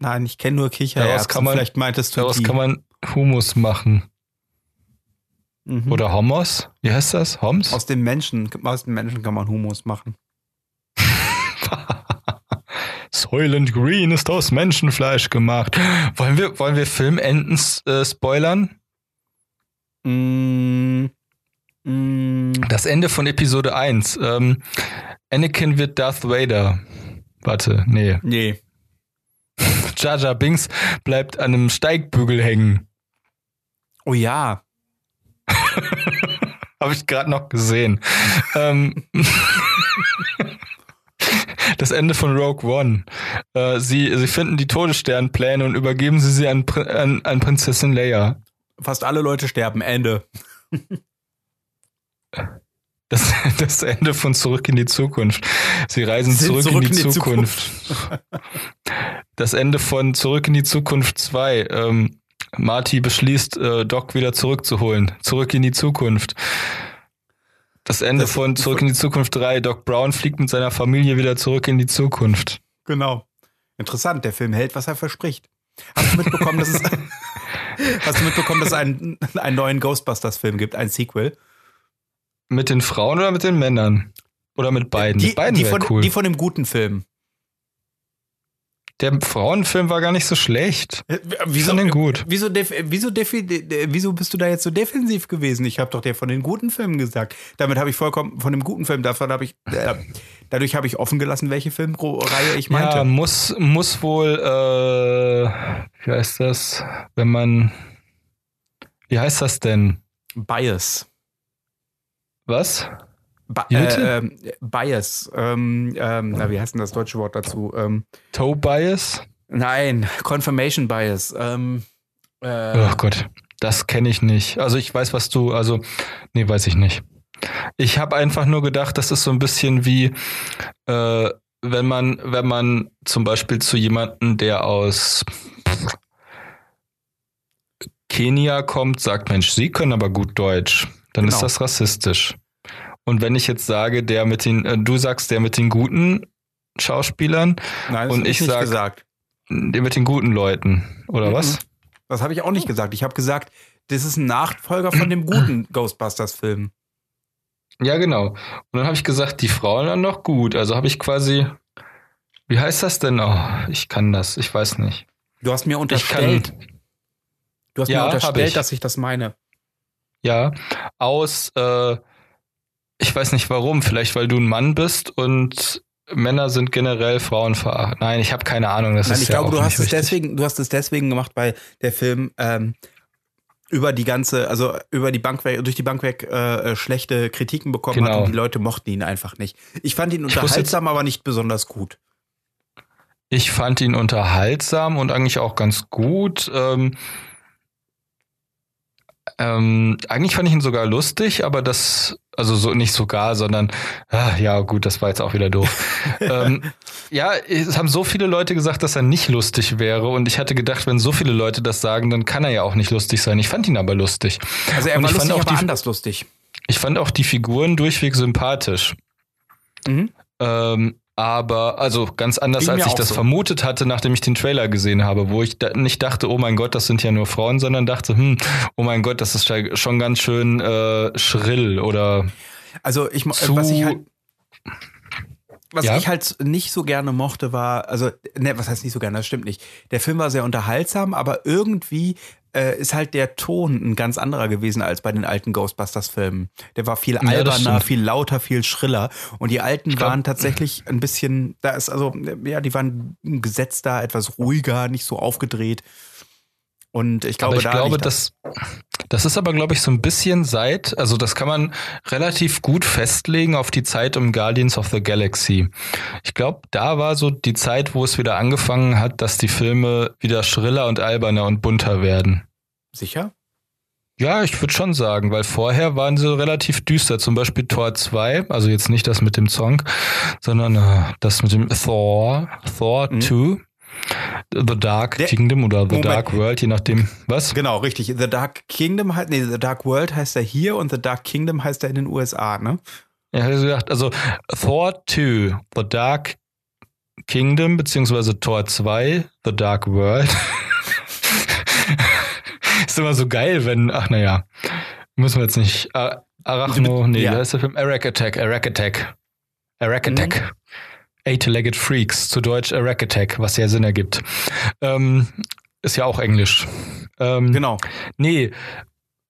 Nein, ich kenne nur Kichererbsen. Daraus kann man- Vielleicht meintest du Daraus die. kann man Humus machen. Mhm. Oder Homos? Wie heißt das? Homs? Aus dem Menschen, aus dem Menschen kann man Humus machen. Soylent Green ist aus Menschenfleisch gemacht. Wollen wir, wollen wir Filmenden äh, spoilern? Mm, mm, Das Ende von Episode 1. Ähm, Anakin wird Darth Vader. Warte, nee. nee. Jar Jar Binks bleibt an einem Steigbügel hängen. Oh ja. Habe ich gerade noch gesehen. ähm, das Ende von Rogue One. Äh, sie, sie finden die Todessternpläne und übergeben sie sie an, an, an Prinzessin Leia. Fast alle Leute sterben. Ende. Das, das Ende von Zurück in die Zukunft. Sie reisen Sind zurück, in die, Zukunft. Das Ende von Zurück in die Zukunft 2. Ähm, Marty beschließt, äh, Doc wieder zurückzuholen. Zurück in die Zukunft. Das Ende Das- von Zurück in die Zukunft 3. Doc Brown fliegt mit seiner Familie wieder zurück in die Zukunft. Genau. Interessant, der Film hält, was er verspricht. Hast du mitbekommen, dass es Hast du mitbekommen, dass es einen, einen neuen Ghostbusters-Film gibt, ein Sequel? Mit den Frauen oder mit den Männern? Oder mit beiden? Die, mit beiden die, von, cool. die von dem guten Film. Der Frauenfilm war gar nicht so schlecht. Äh, Ich Wieso, fand den gut. wieso, def, wieso, defi, de- wieso bist du da jetzt so defensiv gewesen? Ich habe doch der von den guten Filmen gesagt. Damit habe ich vollkommen von dem guten Film, davon habe ich, äh, dadurch habe ich offen gelassen, welche Filmreihe ich meinte. Ja, muss, muss wohl, äh, wie heißt das, wenn man, wie heißt das denn? Bias. Was? Ba äh, ähm, Bias. Ähm, ähm, na, wie heißt denn das deutsche Wort dazu? Ähm, Toe Bias? nein, Confirmation Bias. Ähm, äh, Oh Gott, das kenne ich nicht. Also ich weiß, was du, also, nee, weiß ich nicht. Ich habe einfach nur gedacht, das ist so ein bisschen wie, äh, wenn man, wenn man zum Beispiel zu jemandem, der aus Kenia kommt, sagt, Mensch, Sie können aber gut Deutsch, dann ist Genau. das rassistisch. Und wenn ich jetzt sage, der mit den, äh, du sagst, der mit den guten Schauspielern, nein, das und ich nicht sag- gesagt. der mit den guten Leuten, oder Mhm. was? Das habe ich auch nicht gesagt. Ich habe gesagt, das ist ein Nachfolger von dem guten Ghostbusters-Film. Ja, genau. Und dann habe ich gesagt, die Frauen dann noch gut. Also habe ich quasi, wie heißt das denn? Oh, ich kann das, ich weiß nicht. Du hast mir Ich unterstellt. kann, Du hast Ja, mir unterstellt, ich. dass ich das meine. ja, aus, äh, ich weiß nicht warum, vielleicht weil du ein Mann bist und Männer sind generell Frauen veracht. Nein, ich habe keine Ahnung. Das Nein, ist ich ja glaube, du hast es richtig. deswegen, du hast es deswegen gemacht, weil der Film ähm, über die ganze, also über die Bank weg, durch die Bank weg äh, äh, schlechte Kritiken bekommen hat Genau. und die Leute mochten ihn einfach nicht. Ich fand ihn unterhaltsam, aber nicht besonders gut. Ich fand ihn unterhaltsam und eigentlich auch ganz gut. Ähm, ähm, eigentlich fand ich ihn sogar lustig, aber das, also so nicht sogar, sondern ah, ja gut, das war jetzt auch wieder doof. ähm, ja, es haben so viele Leute gesagt, dass er nicht lustig wäre und ich hatte gedacht, wenn so viele Leute das sagen, dann kann er ja auch nicht lustig sein. Ich fand ihn aber lustig. Also er war ich fand lustig, auch aber die- anders lustig. Ich fand auch die Figuren durchweg sympathisch. Mhm. Ähm, aber, also ganz anders, Ging als ich das so. vermutet hatte, nachdem ich den Trailer gesehen habe, wo ich da nicht dachte, oh mein Gott, das sind ja nur Frauen, sondern dachte, hm, oh mein Gott, das ist ja schon ganz schön äh, schrill oder Also ich, zu. was ich halt, was Ja? ich halt nicht so gerne mochte, war, also, ne, was heißt nicht so gerne, das stimmt nicht. Der Film war sehr unterhaltsam, aber irgendwie äh, ist halt der Ton ein ganz anderer gewesen als bei den alten Ghostbusters-Filmen. Der war viel alberner, stimmt. viel lauter, viel schriller. Und die alten glaub- waren tatsächlich ein bisschen, da ist also, ja, die waren gesetzter, etwas ruhiger, nicht so aufgedreht. Und ich glaube, aber ich glaube, das, das ist aber, glaube ich, so ein bisschen seit, also das kann man relativ gut festlegen auf die Zeit um Guardians of the Galaxy. Ich glaube, da war so die Zeit, wo es wieder angefangen hat, dass die Filme wieder schriller und alberner und bunter werden. sicher. Ja, ich würde schon sagen, weil vorher waren sie relativ düster. Zum Beispiel Tor 2, also jetzt nicht das mit dem Song, sondern äh, das mit dem Thor, Thor Mhm. 2, The Dark Der- Kingdom oder The Moment. Dark World, je nachdem. Was? Genau, richtig. The Dark Kingdom heißt, nee, The Dark World heißt er hier und The Dark Kingdom heißt er in den USA, ne? Ja, hätte ich gesagt, also Thor 2, The Dark Kingdom, beziehungsweise Tor 2, The Dark World. ist immer so geil, wenn, ach naja, müssen wir jetzt nicht. Ar Arachno, nee, Ja. ja. ist der Film? Arack Attack, Arack Attack. Arack Attack. Eight-Legged Freaks, zu Deutsch Arack Attack, was ja Sinn ergibt. Ähm, ist ja auch Englisch. Ähm, Genau. Nee,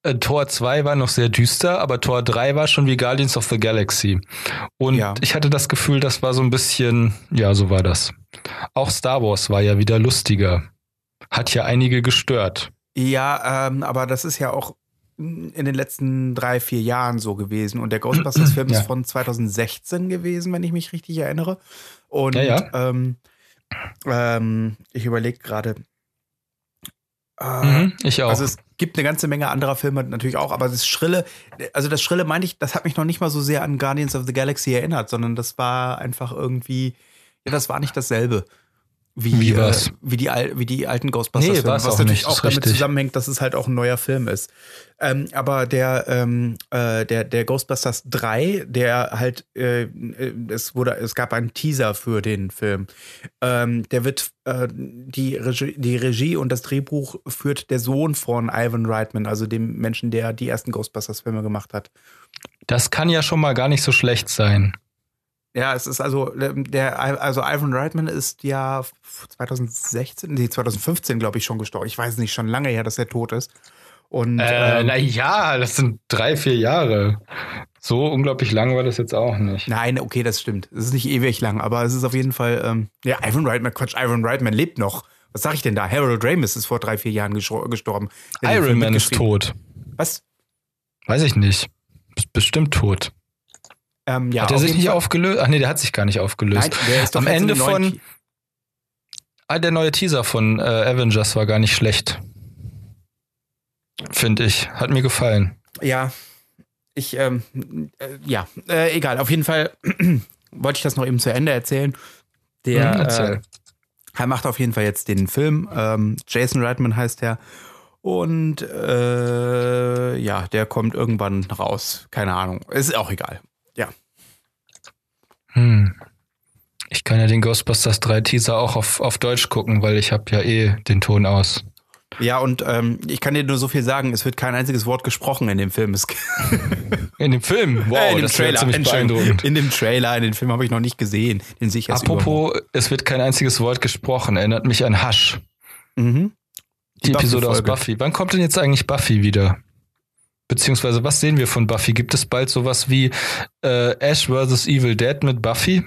äh, Tor 2 war noch sehr düster, aber Tor 3 war schon wie Guardians of the Galaxy. Und Ja. ich hatte das Gefühl, das war so ein bisschen, ja, so war das. Auch Star Wars war ja wieder lustiger. Hat ja einige gestört. Ja, ähm, aber das ist ja auch in den letzten drei, vier Jahren so gewesen. Und der Ghostbusters-Film Ja. ist von 2016 gewesen, wenn ich mich richtig erinnere. Und Ja, ja. Ähm, ähm, ich überlege gerade. Äh, Mhm, ich auch. Also es gibt eine ganze Menge anderer Filme natürlich auch, aber das Schrille, also das Schrille meine ich, das hat mich noch nicht mal so sehr an Guardians of the Galaxy erinnert, sondern das war einfach irgendwie, ja, das war nicht dasselbe. Wie, Wie? Äh, wie, die, wie die alten Ghostbusters, Nee, was auch natürlich nicht, auch damit richtig. zusammenhängt, dass es halt auch ein neuer Film ist. Ähm, aber der, ähm, äh, der, der Ghostbusters 3, der halt, äh, äh, es wurde, es gab einen Teaser für den Film. Ähm, der wird, äh, die, Regie, die Regie und das Drehbuch führt der Sohn von Ivan Reitman, also dem Menschen, der die ersten Ghostbusters-Filme gemacht hat. das kann ja schon mal gar nicht so schlecht sein. Ja, es ist also, ähm, der, also Ivan Reitman ist ja 2016, nee, 2015, glaube ich, schon gestorben. Ich weiß nicht, schon lange her, dass er tot ist. Und Äh, ähm, na ja, das sind drei, vier Jahre. So unglaublich lang war das jetzt auch nicht. Nein, okay, das stimmt. Es ist nicht ewig lang, aber es ist auf jeden Fall, ähm, ja, Ivan Reitman, Quatsch, Ivan Reitman lebt noch. Was sag ich denn da? Harold Ramis ist vor drei, vier Jahren gestor- gestorben. Iron Man ist tot. Was? Weiß ich nicht. Ist bestimmt tot. Ähm, ja, hat er sich nicht Fall. aufgelöst? Ach nee, der hat sich gar nicht aufgelöst. Nein, der ist doch Am Ende von ah, der neue Teaser von äh, Avengers war gar nicht schlecht. Finde ich. Hat mir gefallen. Ja, ich, ähm, äh, ja, äh, egal. Auf jeden Fall wollte ich das noch eben zu Ende erzählen. Der Mhm, erzähl. äh, er macht auf jeden Fall jetzt den Film. Ähm, Jason Reitman heißt der. Und äh, ja, der kommt irgendwann raus. Keine Ahnung. Ist auch egal. Hm. Ich kann ja den Ghostbusters 3 Teaser auch auf, auf Deutsch gucken, weil ich habe ja eh den Ton aus. Ja, und ähm, ich kann dir nur so viel sagen, es wird kein einziges Wort gesprochen in dem Film. In dem Film? Wow, äh, in dem das wäre ziemlich beeindruckend. In dem Trailer, in den Film habe ich noch nicht gesehen. Den sehe ich erst Apropos, es wird kein einziges Wort gesprochen. Erinnert mich an übermorgen. Mhm. Die, Episode aus. Buffy. Wann kommt denn jetzt eigentlich Buffy wieder? Beziehungsweise, was sehen wir von Buffy? Gibt es bald sowas wie äh, Ash vs. Evil Dead mit Buffy?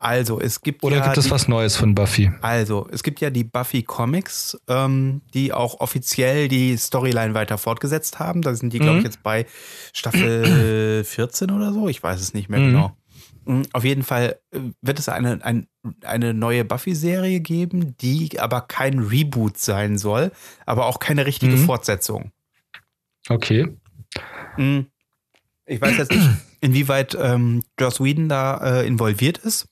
Also, es gibt Oder ja gibt es die, was Neues von Buffy? Also, es gibt ja die Buffy Comics, ähm, die auch offiziell die Storyline weiter fortgesetzt haben. Da sind die, glaube ich, Mhm. jetzt bei Staffel 14 oder so. Ich weiß es nicht mehr Mhm. genau. Mhm, Auf jeden Fall äh, wird es eine, ein, eine neue Buffy-Serie geben, die aber kein Reboot sein soll, aber auch keine richtige Mhm. Fortsetzung. Okay. Mhm. Ich weiß jetzt nicht, inwieweit ähm, Joss Whedon da äh, involviert ist.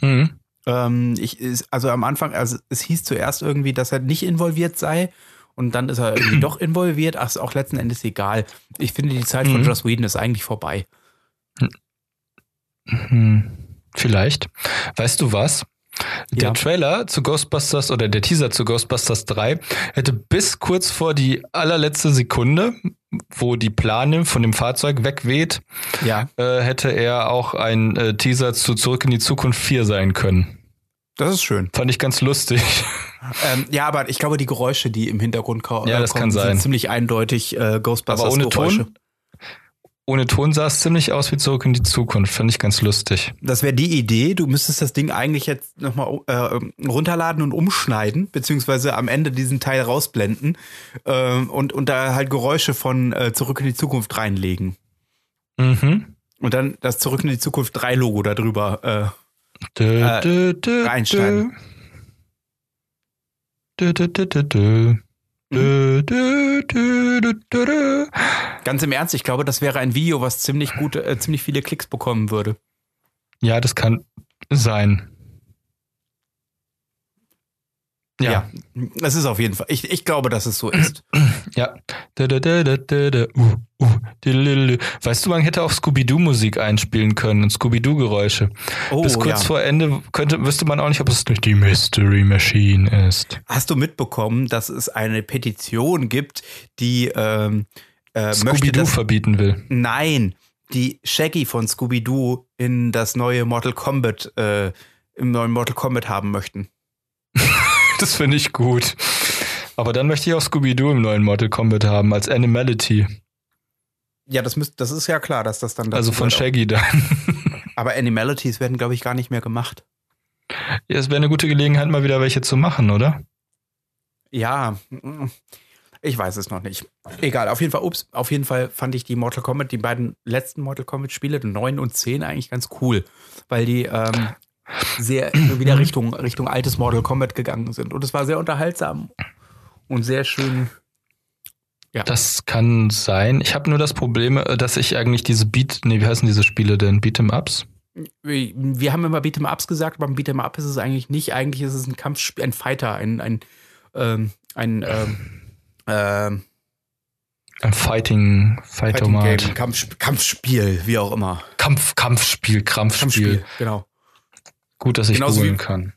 Mhm. Ähm, ich, also am Anfang, also es hieß zuerst irgendwie, dass er nicht involviert sei. Und dann ist er irgendwie doch involviert. Ach, ist auch letzten Endes egal. Ich finde, die Zeit von Mhm. Joss Whedon ist eigentlich vorbei. Hm, vielleicht. Weißt du was? Der Ja. Trailer zu Ghostbusters oder der Teaser zu Ghostbusters 3 hätte bis kurz vor die allerletzte Sekunde, wo die Plane von dem Fahrzeug wegweht, Ja. äh, hätte er auch ein äh, Teaser zu Zurück in die Zukunft 4 sein können. Das ist schön. Fand ich ganz lustig. Ähm, ja, aber ich glaube, die Geräusche, die im Hintergrund Ja, das kommen, kann sein. sind ziemlich eindeutig äh, Ghostbusters Aber ohne. Ton? Ohne Ton sah es ziemlich aus wie Zurück in die Zukunft. Fand ich ganz lustig. Das wäre die Idee. Du müsstest das Ding eigentlich jetzt nochmal äh, runterladen und umschneiden, beziehungsweise am Ende diesen Teil rausblenden ähm, und, und da halt Geräusche von äh, Zurück in die Zukunft reinlegen. Mhm. Und dann das Zurück in die Zukunft 3 Logo darüber. Dö, Äh, dö, dö, reinschneiden. Dö, dö, dö, dö, dö. Dö, dö, ganz im Ernst, ich glaube, das wäre ein Video, was ziemlich gute, äh, ziemlich viele Klicks bekommen würde. Ja, das kann sein. Ja. Es ist auf jeden Fall. Ich, ich glaube, dass es so ist. Ja. Weißt du, man hätte auch Scooby-Doo-Musik einspielen können und Scooby-Doo-Geräusche. Oh, Bis kurz ja. vor Ende könnte, wüsste man auch nicht, ob es nicht die Mystery Machine ist. Hast du mitbekommen, dass es eine Petition gibt, die ähm, äh, Scooby-Doo verbieten will. nein, die Shaggy von Scooby-Doo in das neue Mortal Kombat, äh, im neuen Mortal Kombat haben möchten. Das finde ich gut. Aber dann möchte ich auch Scooby-Doo im neuen Mortal Kombat haben, als Animality. Ja, das müsst, das ist ja klar, dass das dann Also von. Shaggy dann. Aber Animalities werden, glaube ich, gar nicht mehr gemacht. Ja, es wäre eine gute Gelegenheit, mal wieder welche zu machen, oder? Ja, ich weiß es noch nicht. Egal, auf jeden Fall, ups, auf jeden Fall fand ich die Mortal Kombat, die beiden letzten Mortal Kombat Spiele, 9 und 10, eigentlich ganz cool, weil die ähm, sehr wieder Richtung, Richtung altes Mortal Kombat gegangen sind. Und es war sehr unterhaltsam und sehr schön. Das kann sein. Ich habe nur das Problem, äh, dass ich eigentlich diese Beat, nee, wie heißen diese Spiele denn? Beat'em Ups? Wir haben immer Beat'em Ups gesagt, aber beim Beat'em Up ist es eigentlich nicht. Eigentlich ist es ein Kampfspiel, ein Fighter, ein, ein, ähm, ein ähm, ähm, Ein Fighting, Fighting Fightomat. Game, Kampf, Kampfspiel, wie auch immer. Kampf, Kampfspiel, Krampfspiel. Kampfspiel, genau. Gut, dass ich Genauso googeln kann.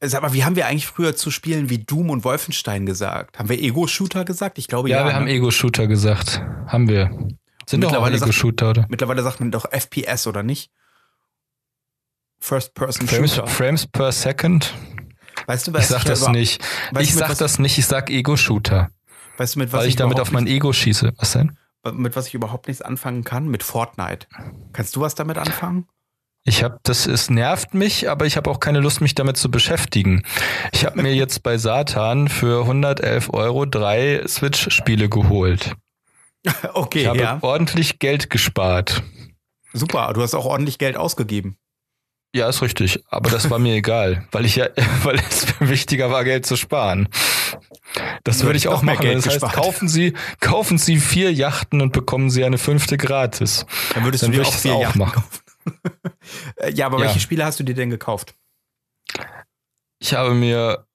Sag mal, wie haben wir eigentlich früher zu Spielen wie Doom und Wolfenstein gesagt? Haben wir Ego-Shooter gesagt? Ich glaube Ja, ja. wir haben ne? Ego-Shooter gesagt. Haben wir. Sind doch auch Ego-Shooter, oder? Mittlerweile sagt man doch FPS, oder nicht? Frames, First-Person-Shooter. Frames per Second? Weißt du, was Ich sag das über- nicht. Ich sag was- das nicht, ich sag Ego-Shooter. Weißt du, mit was Weil ich damit überhaupt auf mein Ego schieße. Was denn? mit was ich überhaupt nichts anfangen kann? Mit Fortnite. Kannst du was damit anfangen? Ich habe das, es nervt mich, aber ich habe auch keine Lust, mich damit zu beschäftigen. Ich habe mir jetzt bei Satan für 111 Euro drei Switch-Spiele geholt. Okay, Ich habe ja. ordentlich Geld gespart. Super, du hast auch ordentlich Geld ausgegeben. Ja, ist richtig. Aber das war mir egal, weil ich ja, weil es wichtiger war, Geld zu sparen. Das würde ich auch machen. Geld das heißt, gespart. kaufen Sie, kaufen Sie vier Yachten und bekommen Sie eine fünfte gratis. Dann würdest Dann du dir würde auch vier auch Yachten machen. kaufen. Äh, ja, aber Ja. welche Spiele hast du dir denn gekauft? Ich habe mir,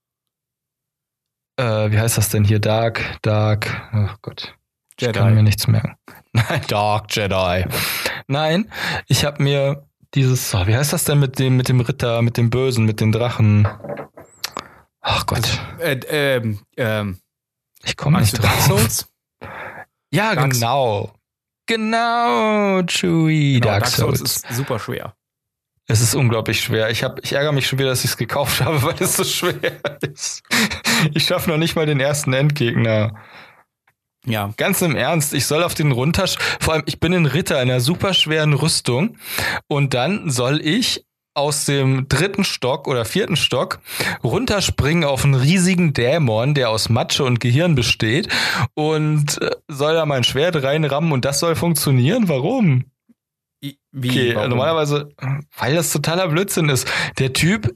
äh, wie heißt das denn hier? Dark, Dark, ach Gott. Ich Jedi. kann mir nichts merken. Nein, Dark Jedi. Nein, ich habe mir dieses, oh, wie heißt das denn mit dem, mit dem Ritter, mit dem Bösen, mit den Drachen? Ach Gott, Äh, ähm, ähm, ich komme nicht du Dark drauf. Souls? Ja, Dark- genau. Genau, Chewie, Genau, Dark, Souls. ist super schwer. Es ist unglaublich schwer. Ich, hab, ich ärgere mich schon wieder, dass ich es gekauft habe, weil es so schwer ist. Ich schaffe noch nicht mal den ersten Endgegner. Ja. Ganz im Ernst, ich soll auf den runter. Vor allem, ich bin ein Ritter in einer super schweren Rüstung. Und dann soll ich aus dem dritten Stock oder vierten Stock runterspringen auf einen riesigen Dämon, der aus Matsche und Gehirn besteht. Und äh, soll da mein Schwert reinrammen und das soll funktionieren? Warum? Wie? Okay, warum? normalerweise, weil das totaler Blödsinn ist. Der Typ,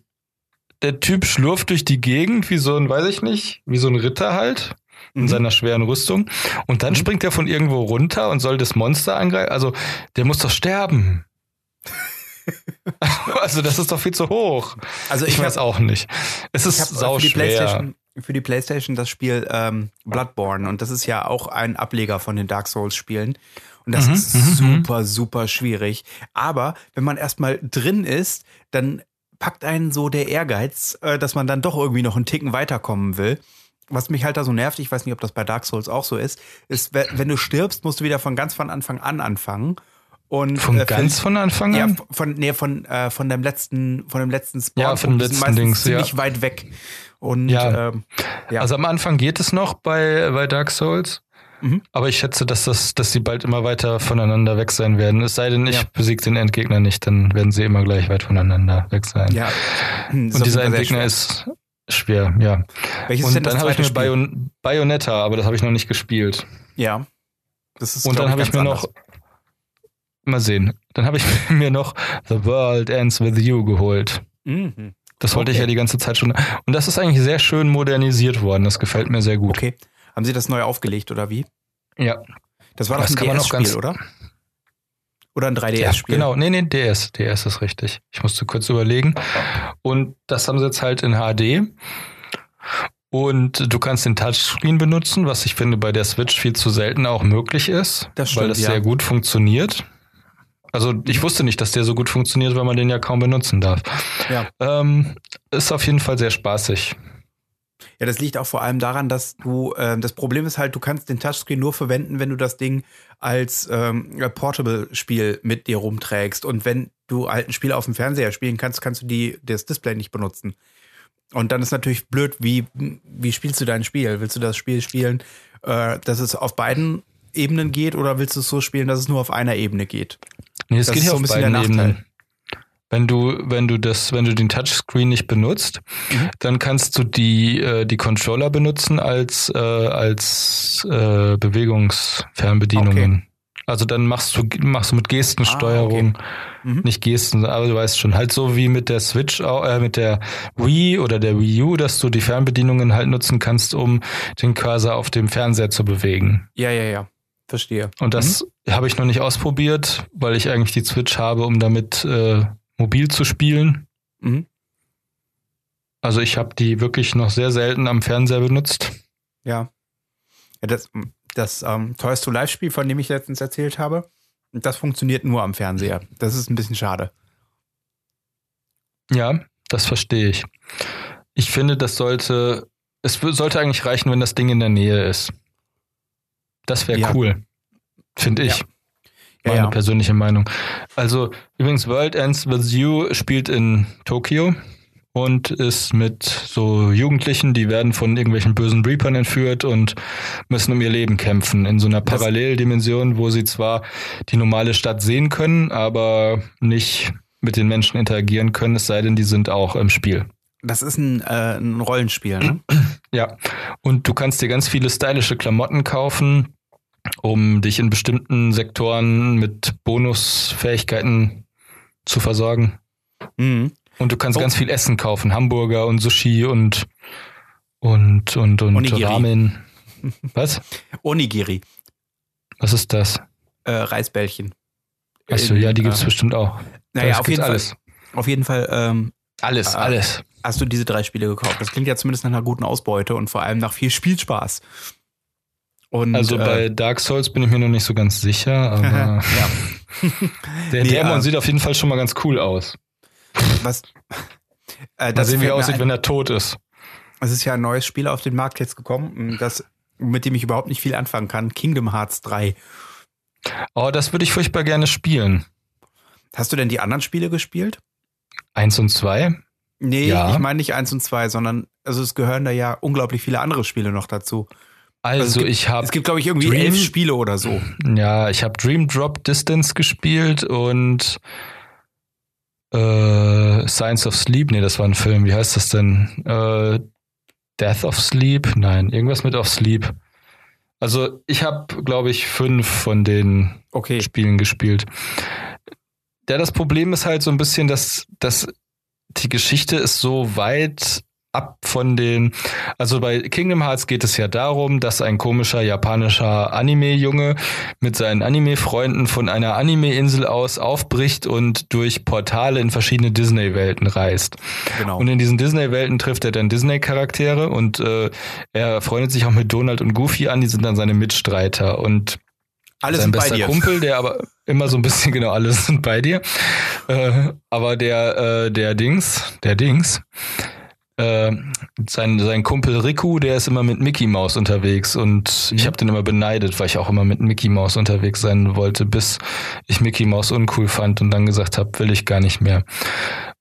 der Typ schlurft durch die Gegend wie so ein, weiß ich nicht, wie so ein Ritter halt in Mhm. seiner schweren Rüstung. Und dann Mhm. springt er von irgendwo runter und soll das Monster angreifen. Also, der muss doch sterben. Also, das ist doch viel zu hoch. Also Ich, ich, weiß hab, auch nicht. Es ist hab sau für die schwer. Playstation für die Playstation das Spiel ähm, Bloodborne und das ist ja auch ein Ableger von den Dark Souls Spielen und das Mhm, ist mhm, super super schwierig. Aber wenn man erstmal drin ist, dann packt einen so der Ehrgeiz, äh, dass man dann doch irgendwie noch einen Ticken weiterkommen will. Was mich halt da so nervt, ich weiß nicht, ob das bei Dark Souls auch so ist, ist, we- wenn du stirbst, musst du wieder von ganz von Anfang an anfangen. Und, Von äh, ganz von Anfang ja, an? von, nee, von, äh, von dem letzten, von dem letzten Spawn. Ja, von dem letzten Dings, ja. ziemlich weit weg. Und Ja. ähm, ja. Also am Anfang geht es noch bei, bei Dark Souls. Mhm. Aber ich schätze, dass das, dass sie bald immer weiter voneinander weg sein werden. Es sei denn, ich Ja. besiege den Endgegner nicht, dann werden sie immer gleich weit voneinander weg sein. ja. Hm, Und dieser Endgegner ist schwer, ja. Welches Und dann habe ich mir Spiel? Bayon Bayonetta, aber das habe ich noch nicht gespielt. ja. Das ist, Und dann habe ich mir noch mal sehen. Dann habe ich mir noch The World Ends with You geholt. Mhm. Das wollte ich Okay. ja die ganze Zeit schon. Und das ist eigentlich sehr schön modernisiert worden. Das gefällt mir sehr gut. Okay. Haben Sie das neu aufgelegt oder wie? Ja. Das war doch Das ein DS-Spiel, oder? Oder ein Ja, 3DS-Spiel? genau. Nee, nee, DS. DS ist richtig. Ich musste kurz überlegen. Und das haben sie jetzt halt in HD. Und du kannst den Touchscreen benutzen, was ich finde bei der Switch viel zu selten auch möglich ist, Das stimmt, weil das ja. sehr gut funktioniert. Also ich wusste nicht, dass der so gut funktioniert, weil man den ja kaum benutzen darf. Ja. Ähm, ist auf jeden Fall sehr spaßig. Ja, das liegt auch vor allem daran, dass du, ähm, das Problem ist halt, du kannst den Touchscreen nur verwenden, wenn du das Ding als ähm, Portable-Spiel mit dir rumträgst. Und wenn du halt ein Spiel auf dem Fernseher spielen kannst, kannst du die, das Display nicht benutzen. Und dann ist natürlich blöd, wie, wie spielst du dein Spiel? Willst du das Spiel spielen, äh, dass es auf beiden Ebenen geht oder willst du es so spielen, dass es nur auf einer Ebene geht? Nee, es Das geht ja so ein bisschen der Nachteil. Ebenen. Wenn du, wenn du das, wenn du den Touchscreen nicht benutzt, Mhm. dann kannst du die, äh, die Controller benutzen als, äh, als äh, Bewegungsfernbedienungen. Also dann machst du, machst du mit Gestensteuerung, Mhm. nicht Gesten, aber du weißt schon, halt so wie mit der Switch, äh, mit der Wii oder der Wii U, dass du die Fernbedienungen halt nutzen kannst, um den Cursor auf dem Fernseher zu bewegen. Ja, ja, ja. Verstehe. Und das habe ich noch nicht ausprobiert, weil ich eigentlich die Switch habe, um damit äh, mobil zu spielen. Mhm. Also ich habe die wirklich noch sehr selten am Fernseher benutzt. Ja. ja das das ähm, to Live-Spiel, von dem ich letztens erzählt habe, das funktioniert nur am Fernseher. Das ist ein bisschen schade. Ja, das verstehe ich. Ich finde, das sollte, es sollte eigentlich reichen, wenn das Ding in der Nähe ist. Das wäre Ja. cool. Finde ich. Ja. Meine Ja, persönliche Meinung. Also übrigens, World Ends With You spielt in Tokio und ist mit so Jugendlichen, die werden von irgendwelchen bösen Reapern entführt und müssen um ihr Leben kämpfen in so einer Paralleldimension, wo sie zwar die normale Stadt sehen können, aber nicht mit den Menschen interagieren können, es sei denn, die sind auch im Spiel. Das ist ein, äh, ein Rollenspiel, ne? Ja, und du kannst dir ganz viele stylische Klamotten kaufen um dich in bestimmten Sektoren mit Bonusfähigkeiten zu versorgen. Mhm. Und du kannst Oh. ganz viel Essen kaufen, Hamburger und Sushi und und und und Onigiri. Ramen. Was? Onigiri, Was ist das? äh, Reisbällchen. Achso, ja, die gibt's äh, bestimmt auch. Naja, Das auf jeden alles. Fall. Auf jeden Fall ähm, Alles, Ah. alles. hast du diese drei Spiele gekauft. Das klingt ja zumindest nach einer guten Ausbeute und vor allem nach viel Spielspaß. Und, Also bei äh, Dark Souls bin ich mir noch nicht so ganz sicher, aber ja, der Nee, Dämon äh, sieht auf jeden Fall schon mal ganz cool aus. was äh, Mal das sehen, wie er aussieht, ein. wenn er tot ist. Es ist ja ein neues Spiel auf den Markt jetzt gekommen, das mit dem ich überhaupt nicht viel anfangen kann. Kingdom Hearts 3. Oh, das würde ich furchtbar gerne spielen. Hast du denn die anderen Spiele gespielt? Eins und zwei? Nee, Ja. ich meine nicht eins und zwei, sondern also es gehören da ja unglaublich viele andere Spiele noch dazu. Also, gibt- ich habe Es gibt, glaube ich, irgendwie Dream- elf Spiele oder so. ja, ich habe Dream Drop Distance gespielt und äh, Science of Sleep. Nee, das war ein Film. Wie heißt das denn? Äh, Death of Sleep? Nein, irgendwas mit of Sleep. Also ich habe, glaube ich, fünf von den Okay. Spielen gespielt. Ja, das Problem ist halt so ein bisschen, dass, dass die Geschichte ist so weit ab von den, also bei Kingdom Hearts geht es ja darum, dass ein komischer japanischer Anime-Junge mit seinen Anime-Freunden von einer Anime-Insel aus aufbricht und durch Portale in verschiedene Disney-Welten reist. Genau. Und in diesen Disney-Welten trifft er dann Disney-Charaktere und äh, er freundet sich auch mit Donald und Goofy an, die sind dann seine Mitstreiter und Alles sein bester. Kumpel, der aber immer so ein bisschen genau alles sind bei dir. Äh, aber der äh, der Dings, der Dings, äh, sein sein Kumpel Riku, der ist immer mit Mickey Mouse unterwegs und ich Mhm. habe den immer beneidet, weil ich auch immer mit Mickey Mouse unterwegs sein wollte, bis ich Mickey Mouse uncool fand und dann gesagt habe, will ich gar nicht mehr.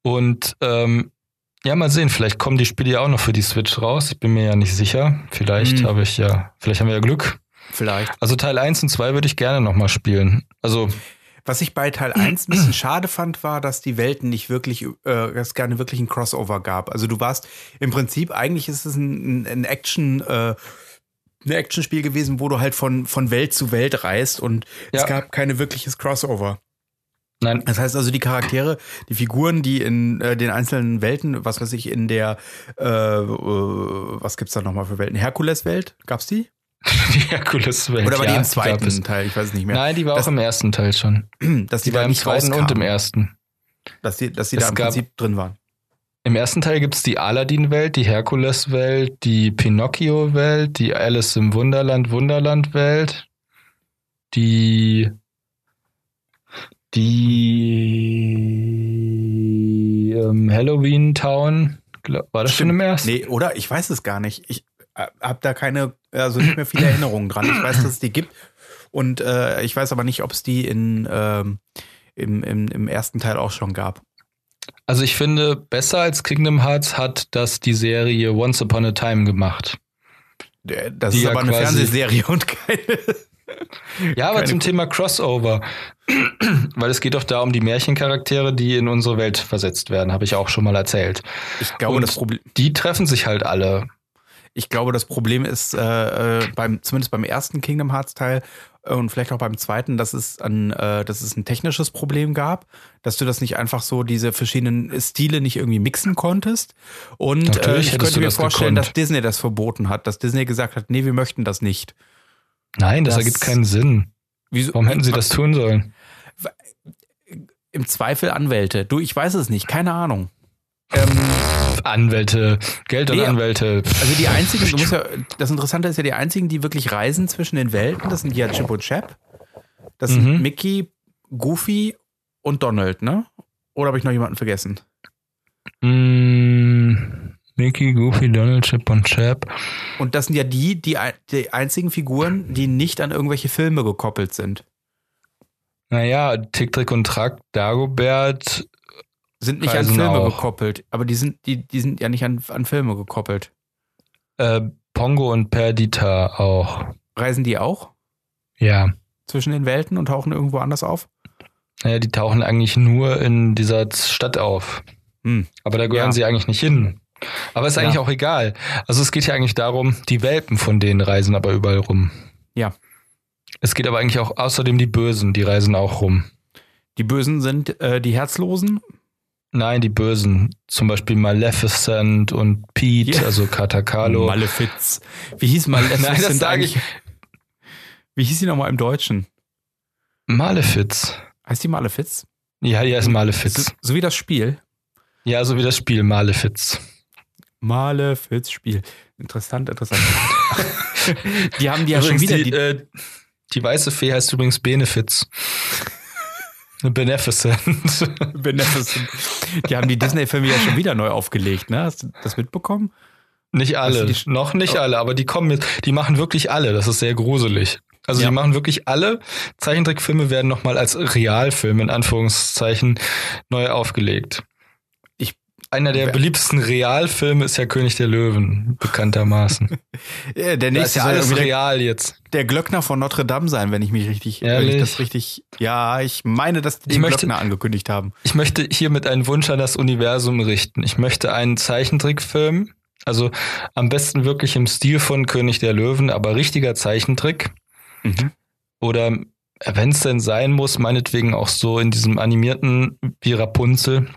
Und ähm, ja, mal sehen, vielleicht kommen die Spiele ja auch noch für die Switch raus. Ich bin mir ja nicht sicher. Vielleicht Mhm. habe ich ja, vielleicht haben wir ja Glück. Vielleicht. Also Teil 1 und 2 würde ich gerne nochmal spielen. Also, Was ich bei Teil 1 ein bisschen schade fand, war, dass die Welten nicht wirklich, äh, dass es gerne wirklich ein Crossover gab. Also du warst im Prinzip, eigentlich ist es ein, ein Action, äh, ein Actionspiel gewesen, wo du halt von, von Welt zu Welt reist und es Ja. gab keine wirkliches Crossover. nein, Das heißt also, die Charaktere, die Figuren, die in äh, den einzelnen Welten, was weiß ich, in der, äh, äh, was gibt's da nochmal für Welten? Herkules-Welt? Gab's die? die Herkules-Welt. Oder war die ja, im es. zweiten Teil? Ich weiß es nicht mehr. Nein, die war Das- auch im ersten Teil schon. dass die, Die war im zweiten und im rauskamen. ersten. Dass die, dass die Es da im gab- Prinzip drin waren. Im ersten Teil gibt's die Aladdin-Welt, die Herkules-Welt, die Pinocchio-Welt, die Alice im Wunderland Wunderland-Welt, die die ähm, Halloween-Town. War das schon im ersten? Nee, oder? Ich weiß es gar nicht. Ich habe da keine, also nicht mehr viele Erinnerungen dran. Ich weiß, dass es die gibt. Und äh, ich weiß aber nicht, ob es die in, ähm, im, im, im ersten Teil auch schon gab. Also ich finde, besser als Kingdom Hearts hat das die Serie Once Upon a Time gemacht. Der- Das Die ist ja aber eine quasi- Fernsehserie und keine. Ja, aber Keine zum Thema Crossover. Weil es geht doch da um die Märchencharaktere, die in unsere Welt versetzt werden, habe ich auch schon mal erzählt. Ich glaube, Und- das Problem. Die treffen sich halt alle. Ich glaube, das Problem ist äh, äh, beim zumindest beim ersten Kingdom Hearts Teil äh, und vielleicht auch beim zweiten, dass es ein äh, dass es ein technisches Problem gab, dass du das nicht einfach so diese verschiedenen Stile nicht irgendwie mixen konntest. Und äh, ich könnte mir das vorstellen, gekonnt. dass Disney das verboten hat, dass Disney gesagt hat, nee, wir möchten das nicht. Nein, das, Das- ergibt keinen Sinn. Wieso? Warum hätten sie das tun sollen? Im Zweifel Anwälte. Du, ich weiß es nicht, keine Ahnung. Ähm, Anwälte, Geld und Nee, Anwälte. Also die einzigen, du musst ja, das Interessante ist ja, die einzigen, die wirklich reisen zwischen den Welten, das sind ja Chip und Chap. Das sind Mhm. Mickey, Goofy und Donald, ne? Oder habe ich noch jemanden vergessen? Mm, Mickey, Goofy, Donald, Chip und Chap. Und das sind ja die, die, die einzigen Figuren, die nicht an irgendwelche Filme gekoppelt sind. Naja, Tick, Trick und Track, Dagobert. Sind nicht an Reisen Filme auch. gekoppelt, aber die sind, die, die sind ja nicht an, an Filme gekoppelt. Äh, Pongo und Perdita auch. Reisen die auch Ja. zwischen den Welten und tauchen irgendwo anders auf? Naja, die tauchen eigentlich nur in dieser Stadt auf. Hm. Aber da gehören Ja. sie eigentlich nicht hin. Aber ist eigentlich Ja. auch egal. Also es geht ja eigentlich darum, die Welpen von denen reisen aber überall rum. Ja. Es geht aber eigentlich auch außerdem die Bösen, die reisen auch rum. Die Bösen sind äh, die Herzlosen. Nein, die Bösen. Zum Beispiel Maleficent und Pete, Ja. also Katakalo. Malefiz. Wie hieß Maleficent Nein, das sage eigentlich? ich. Wie hieß sie nochmal im Deutschen? Malefiz. Heißt die Malefiz? Ja, die heißt So, Malefiz. so wie das Spiel. Ja, so wie das Spiel Malefiz. Malefiz Spiel. Interessant, interessant. die haben die ja schon wieder die, die, äh, die weiße Fee heißt übrigens Benefiz. Beneficent. Beneficent. Die haben die Disney-Filme ja schon wieder neu aufgelegt, ne? Hast du das mitbekommen? Nicht alle, die- noch nicht Oh. alle, aber die kommen jetzt, die machen wirklich alle. Das ist sehr gruselig. Also Ja. die machen wirklich alle Zeichentrickfilme werden nochmal als Realfilme in Anführungszeichen neu aufgelegt. Einer der beliebtesten Realfilme ist ja König der Löwen, bekanntermaßen. Ja, der ist nächste ja soll alles real jetzt. der Glöckner von Notre Dame sein, wenn ich mich richtig, wenn ich das richtig, ja, ich meine, dass die Ich den möchte- Glöckner angekündigt haben. Ich möchte hiermit einen Wunsch an das Universum richten. Ich möchte einen Zeichentrickfilm, also am besten wirklich im Stil von König der Löwen, aber richtiger Zeichentrick. Mhm. Oder wenn es denn sein muss, meinetwegen auch so in diesem animierten wie Rapunzel.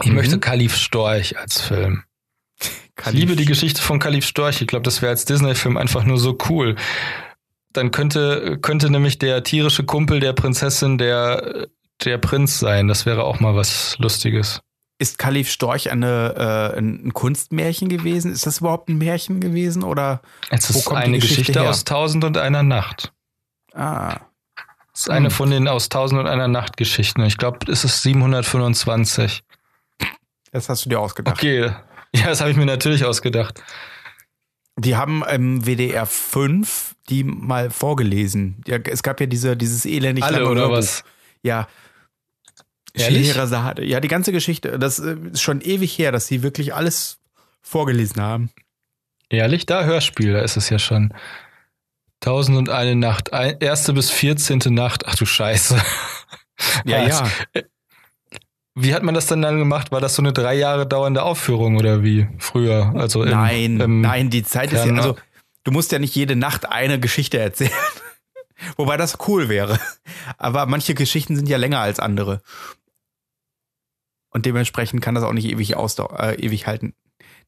Ich Mhm. möchte Kalif Storch als Film. Ich liebe die Geschichte von Kalif Storch. Ich glaube, das wäre als Disney-Film einfach nur so cool. Dann könnte, könnte nämlich der tierische Kumpel der Prinzessin der, der Prinz sein. Das wäre auch mal was Lustiges. Ist Kalif Storch eine, äh, ein Kunstmärchen gewesen? Ist das überhaupt ein Märchen gewesen oder? Es Wo ist eine Geschichte Geschichte, aus Tausend und einer Nacht. Ah, Es ist eine Hm. von den aus Tausend und einer Nacht Geschichten. Ich glaube, es ist 725. das hast du dir ausgedacht. Okay. Ja, das habe ich mir natürlich ausgedacht. Die haben im WDR 5 die mal vorgelesen. Ja, es gab ja diese, dieses elendig Alle oder Hörbuch. was? Ja. Scheherazade. Ja, die ganze Geschichte. Das äh, ist schon ewig her, dass sie wirklich alles vorgelesen haben. Ehrlich? Da Hörspiel, da ist es ja schon. Tausend und eine Nacht. Ein, erste bis vierzehnte Nacht. Ach du Scheiße. Ja, ja. Wie hat man das denn dann gemacht? War das so eine drei Jahre dauernde Aufführung oder wie früher? Also im, Nein, im, nein, die Zeit ist ja, also du musst ja nicht jede Nacht eine Geschichte erzählen. Wobei das cool wäre. Aber manche Geschichten sind ja länger als andere. Und dementsprechend kann das auch nicht ewig ausdau äh, ewig halten.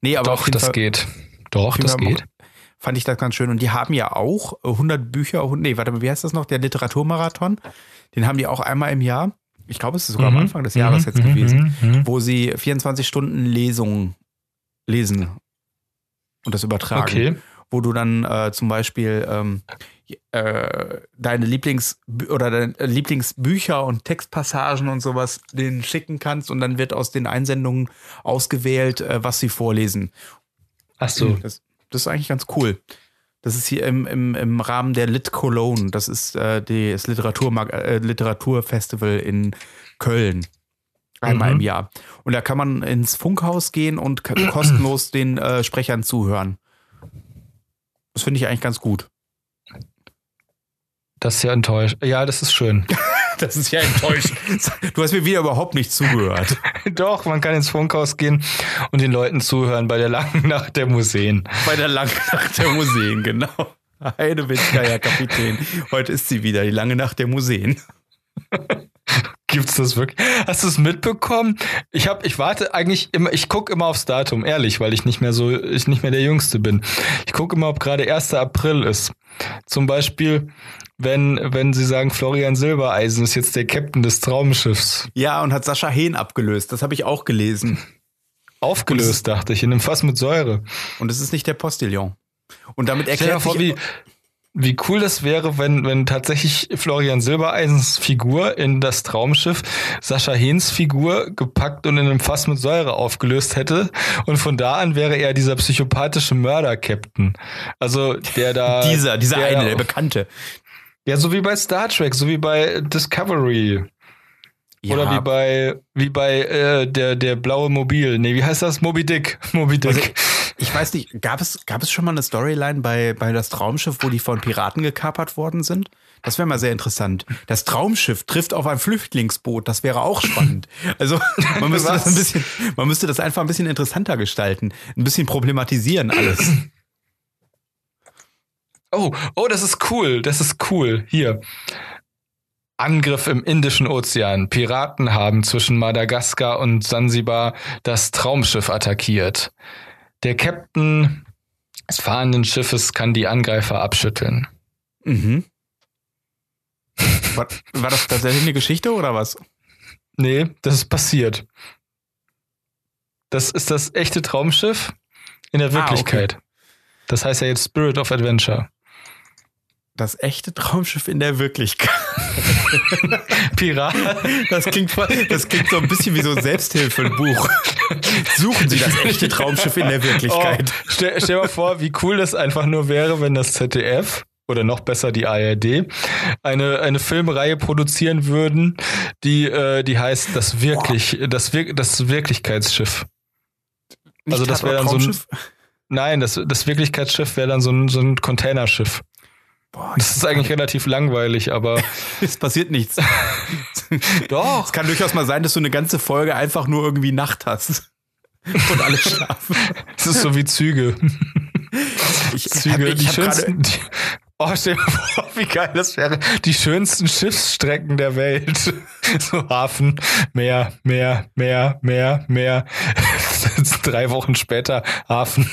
Nee, aber Doch, das Fall geht. Doch, das Fall geht. fand ich das ganz schön. Und die haben ja auch 100 Bücher, nee, warte mal, wie heißt das noch? Der Literaturmarathon. Den haben die auch einmal im Jahr. Ich glaube, es ist sogar am Mhm. Anfang des Jahres Mhm, jetzt gewesen, mhm, mhm. wo sie 24 Stunden Lesungen lesen und das übertragen Okay. wo du dann äh, zum Beispiel ähm, äh, deine Lieblings oder deine Lieblingsbücher und Textpassagen und sowas denen schicken kannst und dann wird aus den Einsendungen ausgewählt, äh, was sie vorlesen. Ach so. Das, das ist eigentlich ganz cool. Das ist hier im, im, im Rahmen der Lit Cologne. Das ist äh, die, das Literaturmag äh, Literaturfestival in Köln. Einmal Mhm. im Jahr. Und da kann man ins Funkhaus gehen und kostenlos den äh, Sprechern zuhören. Das finde ich eigentlich ganz gut. Das ist ja enttäuscht. Ja, das ist schön. Das ist ja enttäuschend. Du hast mir wieder überhaupt nicht zugehört. Doch, man kann ins Funkhaus gehen und den Leuten zuhören bei der langen Nacht der Museen. Bei der langen Nacht der Museen, genau. Heidewitzka, Herr Kapitän. Heute ist sie wieder, die lange Nacht der Museen. Gibt's das wirklich? Hast du es mitbekommen? Ich habe, ich warte eigentlich immer, ich gucke immer aufs Datum, ehrlich, weil ich nicht mehr so, ich nicht mehr der Jüngste bin. Ich gucke immer, ob gerade 1. April ist. Zum Beispiel, wenn, wenn sie sagen, Florian Silbereisen ist jetzt der Captain des Traumschiffs. Ja, und hat Sascha Hehn abgelöst. Das habe ich auch gelesen. Aufgelöst, dachte ich, in einem Fass mit Säure. Und es ist nicht der Postillon. Und damit erklärt vor, sich, wie, wie cool das wäre, wenn, wenn tatsächlich Florian Silbereisens Figur in das Traumschiff Sascha Hehns Figur gepackt und in einem Fass mit Säure aufgelöst hätte. Und von da an wäre er dieser psychopathische Mörder-Captain. Also der da. dieser, dieser der eine, der Bekannte. Ja, so wie bei Star Trek, so wie bei Discovery. Ja, Oder wie bei, wie bei äh, der, der blaue Mobil. Nee, wie heißt das? Moby Dick. Moby Dick. Also, ich weiß nicht, gab es, gab es schon mal eine Storyline bei, bei das Traumschiff, wo die von Piraten gekapert worden sind? Das wäre mal sehr interessant. Das Traumschiff trifft auf ein Flüchtlingsboot, das wäre auch spannend. Also man müsste das ein bisschen, man müsste das einfach ein bisschen interessanter gestalten, ein bisschen problematisieren alles. Oh, oh, das ist cool. Das ist cool. Hier. Angriff im Indischen Ozean. Piraten haben zwischen Madagaskar und Sansibar das Traumschiff attackiert. Der Captain des fahrenden Schiffes kann die Angreifer abschütteln. Mhm. war, war das tatsächlich eine Geschichte oder was? Nee, das ist passiert. Das ist das echte Traumschiff in der Ah, okay. Wirklichkeit. Das heißt ja jetzt Spirit of Adventure. Das echte Traumschiff in der Wirklichkeit. Pirat. Das klingt, voll- das klingt so ein bisschen wie so ein Selbsthilfebuch. Suchen Sie das echte Traumschiff in der Wirklichkeit. Oh, stell, stell mal vor, wie cool das einfach nur wäre, wenn das ZDF oder noch besser die ARD eine eine Filmreihe produzieren würden, die äh, die heißt das wirklich das Wir das Wirklichkeitsschiff. Nicht also das wäre dann so ein-? Nein, das das Wirklichkeitsschiff wäre dann so ein so ein Containerschiff. Boah, Das ist eigentlich relativ langweilig, aber es passiert nichts. doch. Es kann durchaus mal sein, dass du eine ganze Folge einfach nur irgendwie Nacht hast. Und alle schlafen. Es ist so wie Züge. Ich, Züge, ich die hab grade- schönsten. Die, oh, stell dir vor, wie geil das wäre. Die schönsten Schiffsstrecken der Welt. So Hafen, Meer, Meer, Meer, Meer, Meer. Drei Wochen später Hafen.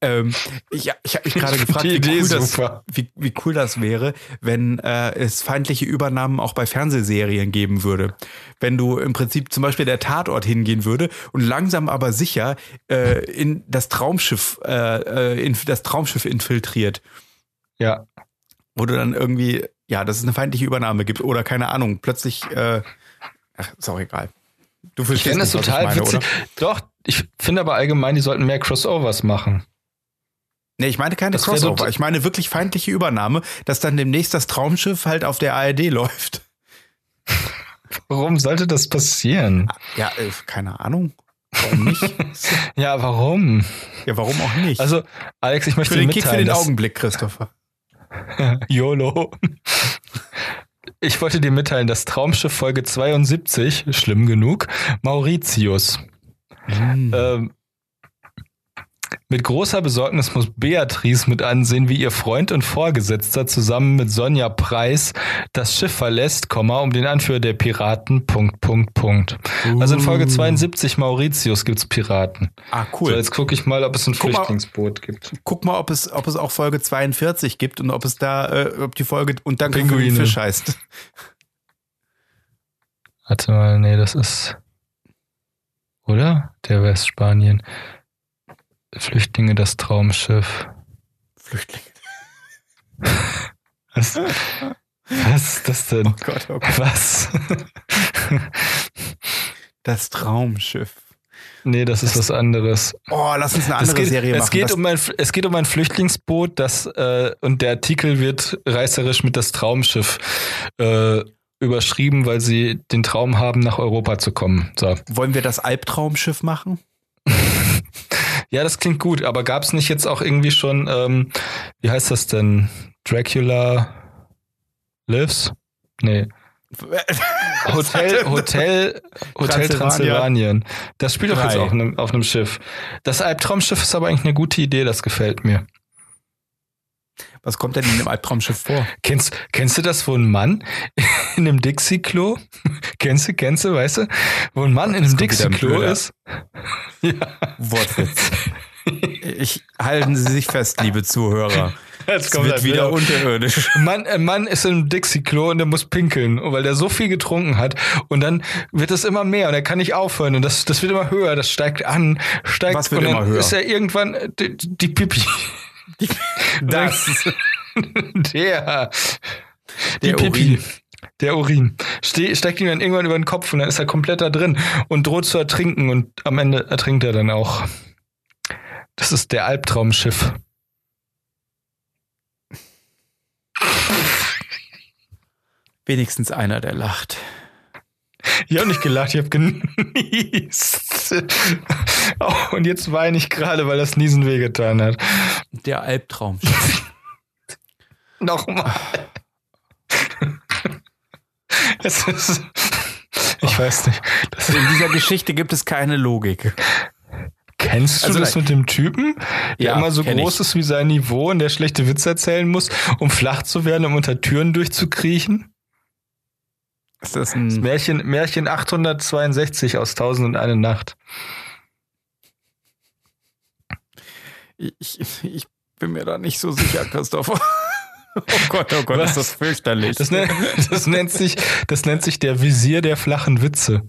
Ähm, ich ich habe mich gerade gefragt, wie cool, das, wie, wie cool das wäre, wenn äh, es feindliche Übernahmen auch bei Fernsehserien geben würde. Wenn du im Prinzip zum Beispiel der Tatort hingehen würde und langsam aber sicher äh, in das Traumschiff, äh, äh, in das Traumschiff infiltriert, Ja. wo du dann irgendwie, ja, dass es eine feindliche Übernahme gibt oder keine Ahnung, plötzlich, äh, ach, ist auch egal. Du Ich verstehst finde das ich total meine, witzig. oder? Doch, ich finde aber allgemein, die sollten mehr Crossovers machen. Nee, ich meine keine Das Crossover. Ich meine wirklich feindliche Übernahme, dass dann demnächst das Traumschiff halt auf der ARD läuft. Warum sollte das passieren? Ja, äh, keine Ahnung. Warum nicht? Ja, warum? ja, warum auch nicht? Also, Alex, ich möchte für dir den Kick, für mitteilen, den Augenblick, Christopher. YOLO. Ich wollte dir mitteilen, dass Traumschiff Folge 72, schlimm genug, Mauritius. Ähm, mit großer Besorgnis muss Beatrice mit ansehen, wie ihr Freund und Vorgesetzter zusammen mit Sonja Preis das Schiff verlässt, um den Anführer der Piraten, Punkt, Punkt, Punkt. Also in Folge 72 Mauritius gibt's Piraten. Ah, So, cool. jetzt gucke ich mal, ob es ein Guck mal. Flüchtlingsboot gibt. Guck mal, ob es, ob es auch Folge 42 gibt und ob es da, äh, ob die Folge und dann Pinguine. Fisch heißt. Warte mal, nee, das ist. Oder? Der Westspanien. Flüchtlinge, das Traumschiff. Flüchtlinge. Was? Was ist das denn? Oh Gott, oh Gott. Was? Das Traumschiff. nee, das ist was anderes. Oh, lass uns eine Es andere geht, Serie es, machen. geht Das- um ein, es geht um ein Flüchtlingsboot, das äh, und der Artikel wird reißerisch mit das Traumschiff äh, überschrieben, weil sie den Traum haben, nach Europa zu kommen. So. wollen wir das Albtraumschiff machen? Ja, das klingt gut, aber gab es nicht jetzt auch irgendwie schon, ähm, wie heißt das denn? Dracula Lives? Nee. Hotel, Hotel, Hotel Transylvania. Transylvanien. Das spielt doch jetzt auf einem, auf einem Schiff. Das Albtraumschiff ist aber eigentlich eine gute Idee, das gefällt mir. Was kommt denn in dem Albtraumschiff vor? Kennst, kennst du das, wo ein Mann in einem Dixie-Klo, kennst du, kennst du, weißt du, wo ein Mann in einem Dixie-Klo ist? Wortwitz. Ich, halten Sie sich fest, liebe Zuhörer. Jetzt Es kommt wird ein wieder unterirdisch. Ein Mann, ein Mann ist im Dixie-Klo und der muss pinkeln, weil der so viel getrunken hat. Und dann wird es immer mehr und er kann nicht aufhören. Und das, das wird immer höher, das steigt an, steigt Was wird und dann immer höher? ist er irgendwann die, die Pipi. Das. Der. Der Pipi. Urin. Der Urin. Ste steigt ihm dann irgendwann über den Kopf und dann ist er komplett da drin und droht zu ertrinken und am Ende ertrinkt er dann auch. Das ist der Albtraumschiff. Wenigstens einer, der lacht. Ich habe nicht gelacht, ich habe genießt. Oh, und jetzt weine ich gerade, weil das Niesen wehgetan hat. Der Albtraumschiff. Nochmal. Es ist, ich weiß nicht. In dieser Geschichte gibt es keine Logik. Kennst du Also das mit dem Typen, der Ja, immer so groß ist wie sein Niveau und der schlechte Witze erzählen muss, um flach zu werden, um unter Türen durchzukriechen? Ist das ein Märchen, Märchen 862 aus Tausend und eine Nacht. Ich, ich bin mir da nicht so sicher, Christopher. Oh Gott, oh Gott, Was? ist das fürchterlich. Das, nennt- das, nennt sich, das nennt sich der Visier der flachen Witze.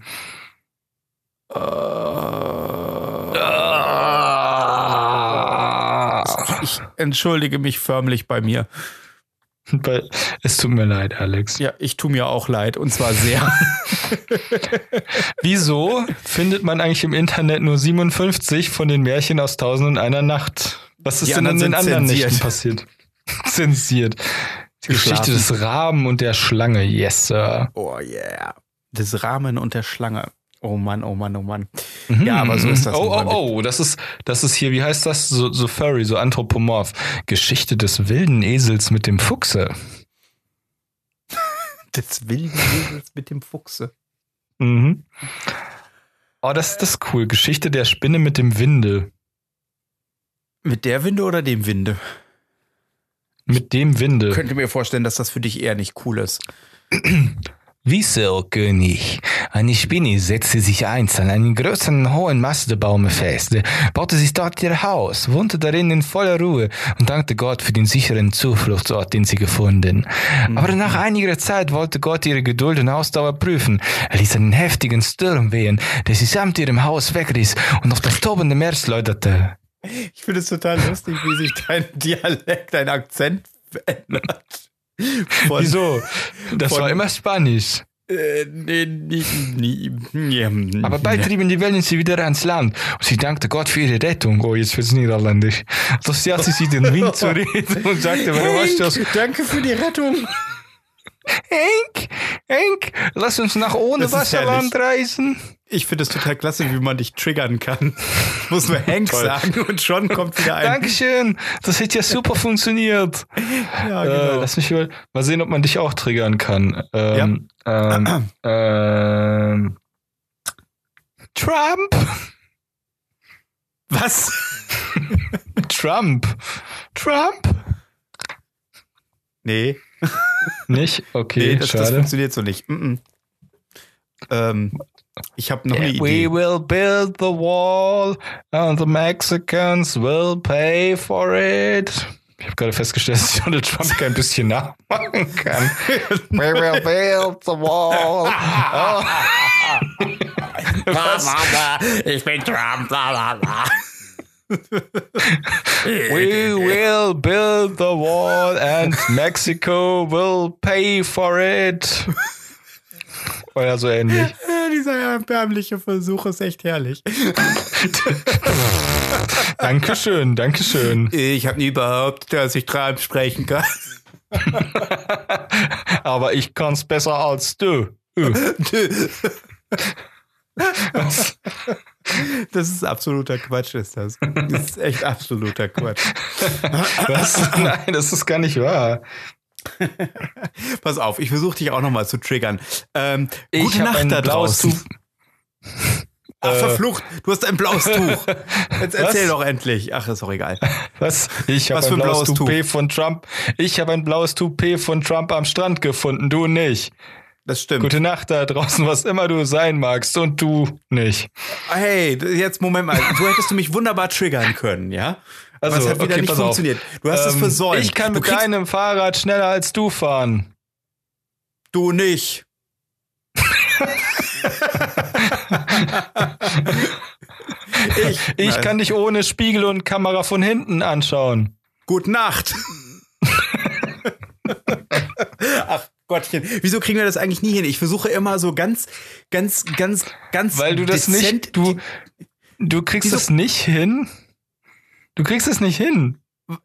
ich entschuldige mich förmlich bei mir. Weil- Es tut mir leid, Alex. Ja, ich tue mir auch leid und zwar sehr. Wieso findet man eigentlich im Internet nur 57 von den Märchen aus Tausend und einer Nacht? Was ist denn in den anderen sind Nächten passiert? Zensiert. Die Geschichte des Raben und der Schlange. Yes, Sir. Oh yeah. Des Rahmen und der Schlange. Oh Mann, oh Mann, oh Mann. Mhm. Ja, aber so ist das Oh, mal oh, oh, das ist, das ist hier, wie heißt das? So, so furry, so anthropomorph. Geschichte des wilden Esels mit dem Fuchse. Des wilden Esels mit dem Fuchse. Mhm. Oh, das, das ist cool. Geschichte der Spinne mit dem Winde. Mit der Winde oder dem Winde? Mit dem Winde. Könnte mir vorstellen, dass das für dich eher nicht cool ist. Wisse, o König. Eine Spinne setzte sich einst an einen großen, hohen Mastebaume fest, baute sich dort ihr Haus, wohnte darin in voller Ruhe und dankte Gott für den sicheren Zufluchtsort, den sie gefunden. Aber nach einiger Zeit wollte Gott ihre Geduld und Ausdauer prüfen. Er ließ einen heftigen Sturm wehen, der sie samt ihrem Haus wegriss und auf das tobende Meer schleuderte. Ich finde es total lustig, wie sich dein Dialekt, dein Akzent verändert. Von, Wieso? Das von- war immer Spanisch. Äh, nee, nie, nie, Aber bald trieben die Wellen sie wieder ans Land und sie dankte Gott für ihre Rettung. Oh, jetzt wird's niederländisch. Das jatte sie den Wind zu reden und sagte, warum hast du das? Danke für die Rettung. Henk, Henk, lass uns nach ohne Das Wasserland reisen. Ich finde es total klasse, wie man dich triggern kann. Muss nur Hank Toll. sagen und schon kommt wieder ein. Dankeschön, das hat ja super funktioniert. Ja, Äh, genau. lass mich mal, mal sehen, ob man dich auch triggern kann. Ähm, ähm, ähm, Trump, Was? Trump, Trump. Nee, Nicht? Okay, nee das, das funktioniert so nicht. Mm -mm. Ähm, ich habe noch eine We Idee. will build the wall and the Mexicans will pay for it. Ich habe gerade festgestellt, dass Donald Trump kein bisschen nachmachen kann. We will build the wall. Oh. Was? Ich bin Trump, bla bla bla. We will build the wall and Mexico will pay for it. Oder so ähnlich. Ja, Dieser erbärmliche Versuch ist echt herrlich. Dankeschön, Dankeschön. Ich habe nie behauptet, dass ich Trump sprechen kann. Aber ich kann's besser als du. Uh. Was? Das ist absoluter Quatsch, ist das. Das ist echt absoluter Quatsch. Was? Nein, das ist gar nicht wahr. Pass auf, ich versuche dich auch nochmal zu triggern. Ähm, Ich gute Nacht da blaues draußen. Tuch. Ach, Äh. verflucht, du hast ein blaues Tuch. Jetzt erzähl Was? doch endlich. Ach, ist auch egal. Was? Ich habe ein, für ein blaues, blaues Tuch? Toupet von Trump. Ich habe ein blaues Toupet von Trump am Strand gefunden, du nicht. Das stimmt. Gute Nacht da draußen, was immer du sein magst und du nicht. Hey, jetzt Moment mal. So hättest du mich wunderbar triggern können, ja? Also, es hat wieder okay, nicht pass auf. funktioniert. Du hast es Ähm, versäumt. Ich kann du mit deinem Fahrrad schneller als du fahren. Du nicht. ich Ich Nein. kann dich ohne Spiegel und Kamera von hinten anschauen. Gute Nacht. Ach Gottchen, wieso kriegen wir das eigentlich nie hin? Ich versuche immer so ganz, ganz, ganz, ganz. Weil du das dezent- nicht, du, du kriegst es nicht hin. Du kriegst es nicht hin.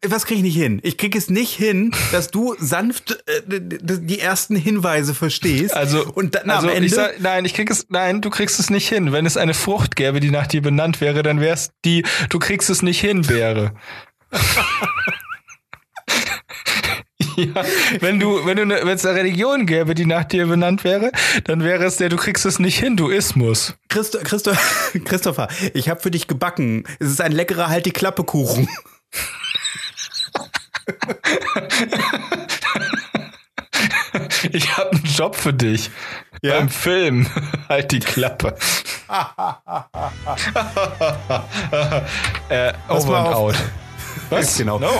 Was kriege ich nicht hin? Ich kriege es nicht hin, dass du sanft äh, die ersten Hinweise verstehst. Also, und dann also am Ende. ich sag, nein, ich krieg es, nein, du kriegst es nicht hin. Wenn es eine Frucht gäbe, die nach dir benannt wäre, dann wär's die, du kriegst es nicht hin, wäre. Ja, wenn du, wenn du, ne, wenn es eine Religion gäbe, die nach dir benannt wäre, dann wäre es der, du kriegst es nicht hin, du Ismus. Christo, Christo, Christopher, ich habe für dich gebacken. Es ist ein leckerer Halt die Klappe Kuchen. Ich habe einen Job für dich. Ja? Beim Film. Halt die Klappe. äh, over and out. Was? Genau. No.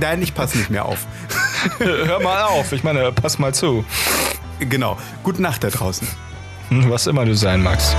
Nein, ich passe nicht mehr auf. Hör mal auf. Ich meine, pass mal zu. Genau. Gute Nacht da draußen. Was immer du sein magst.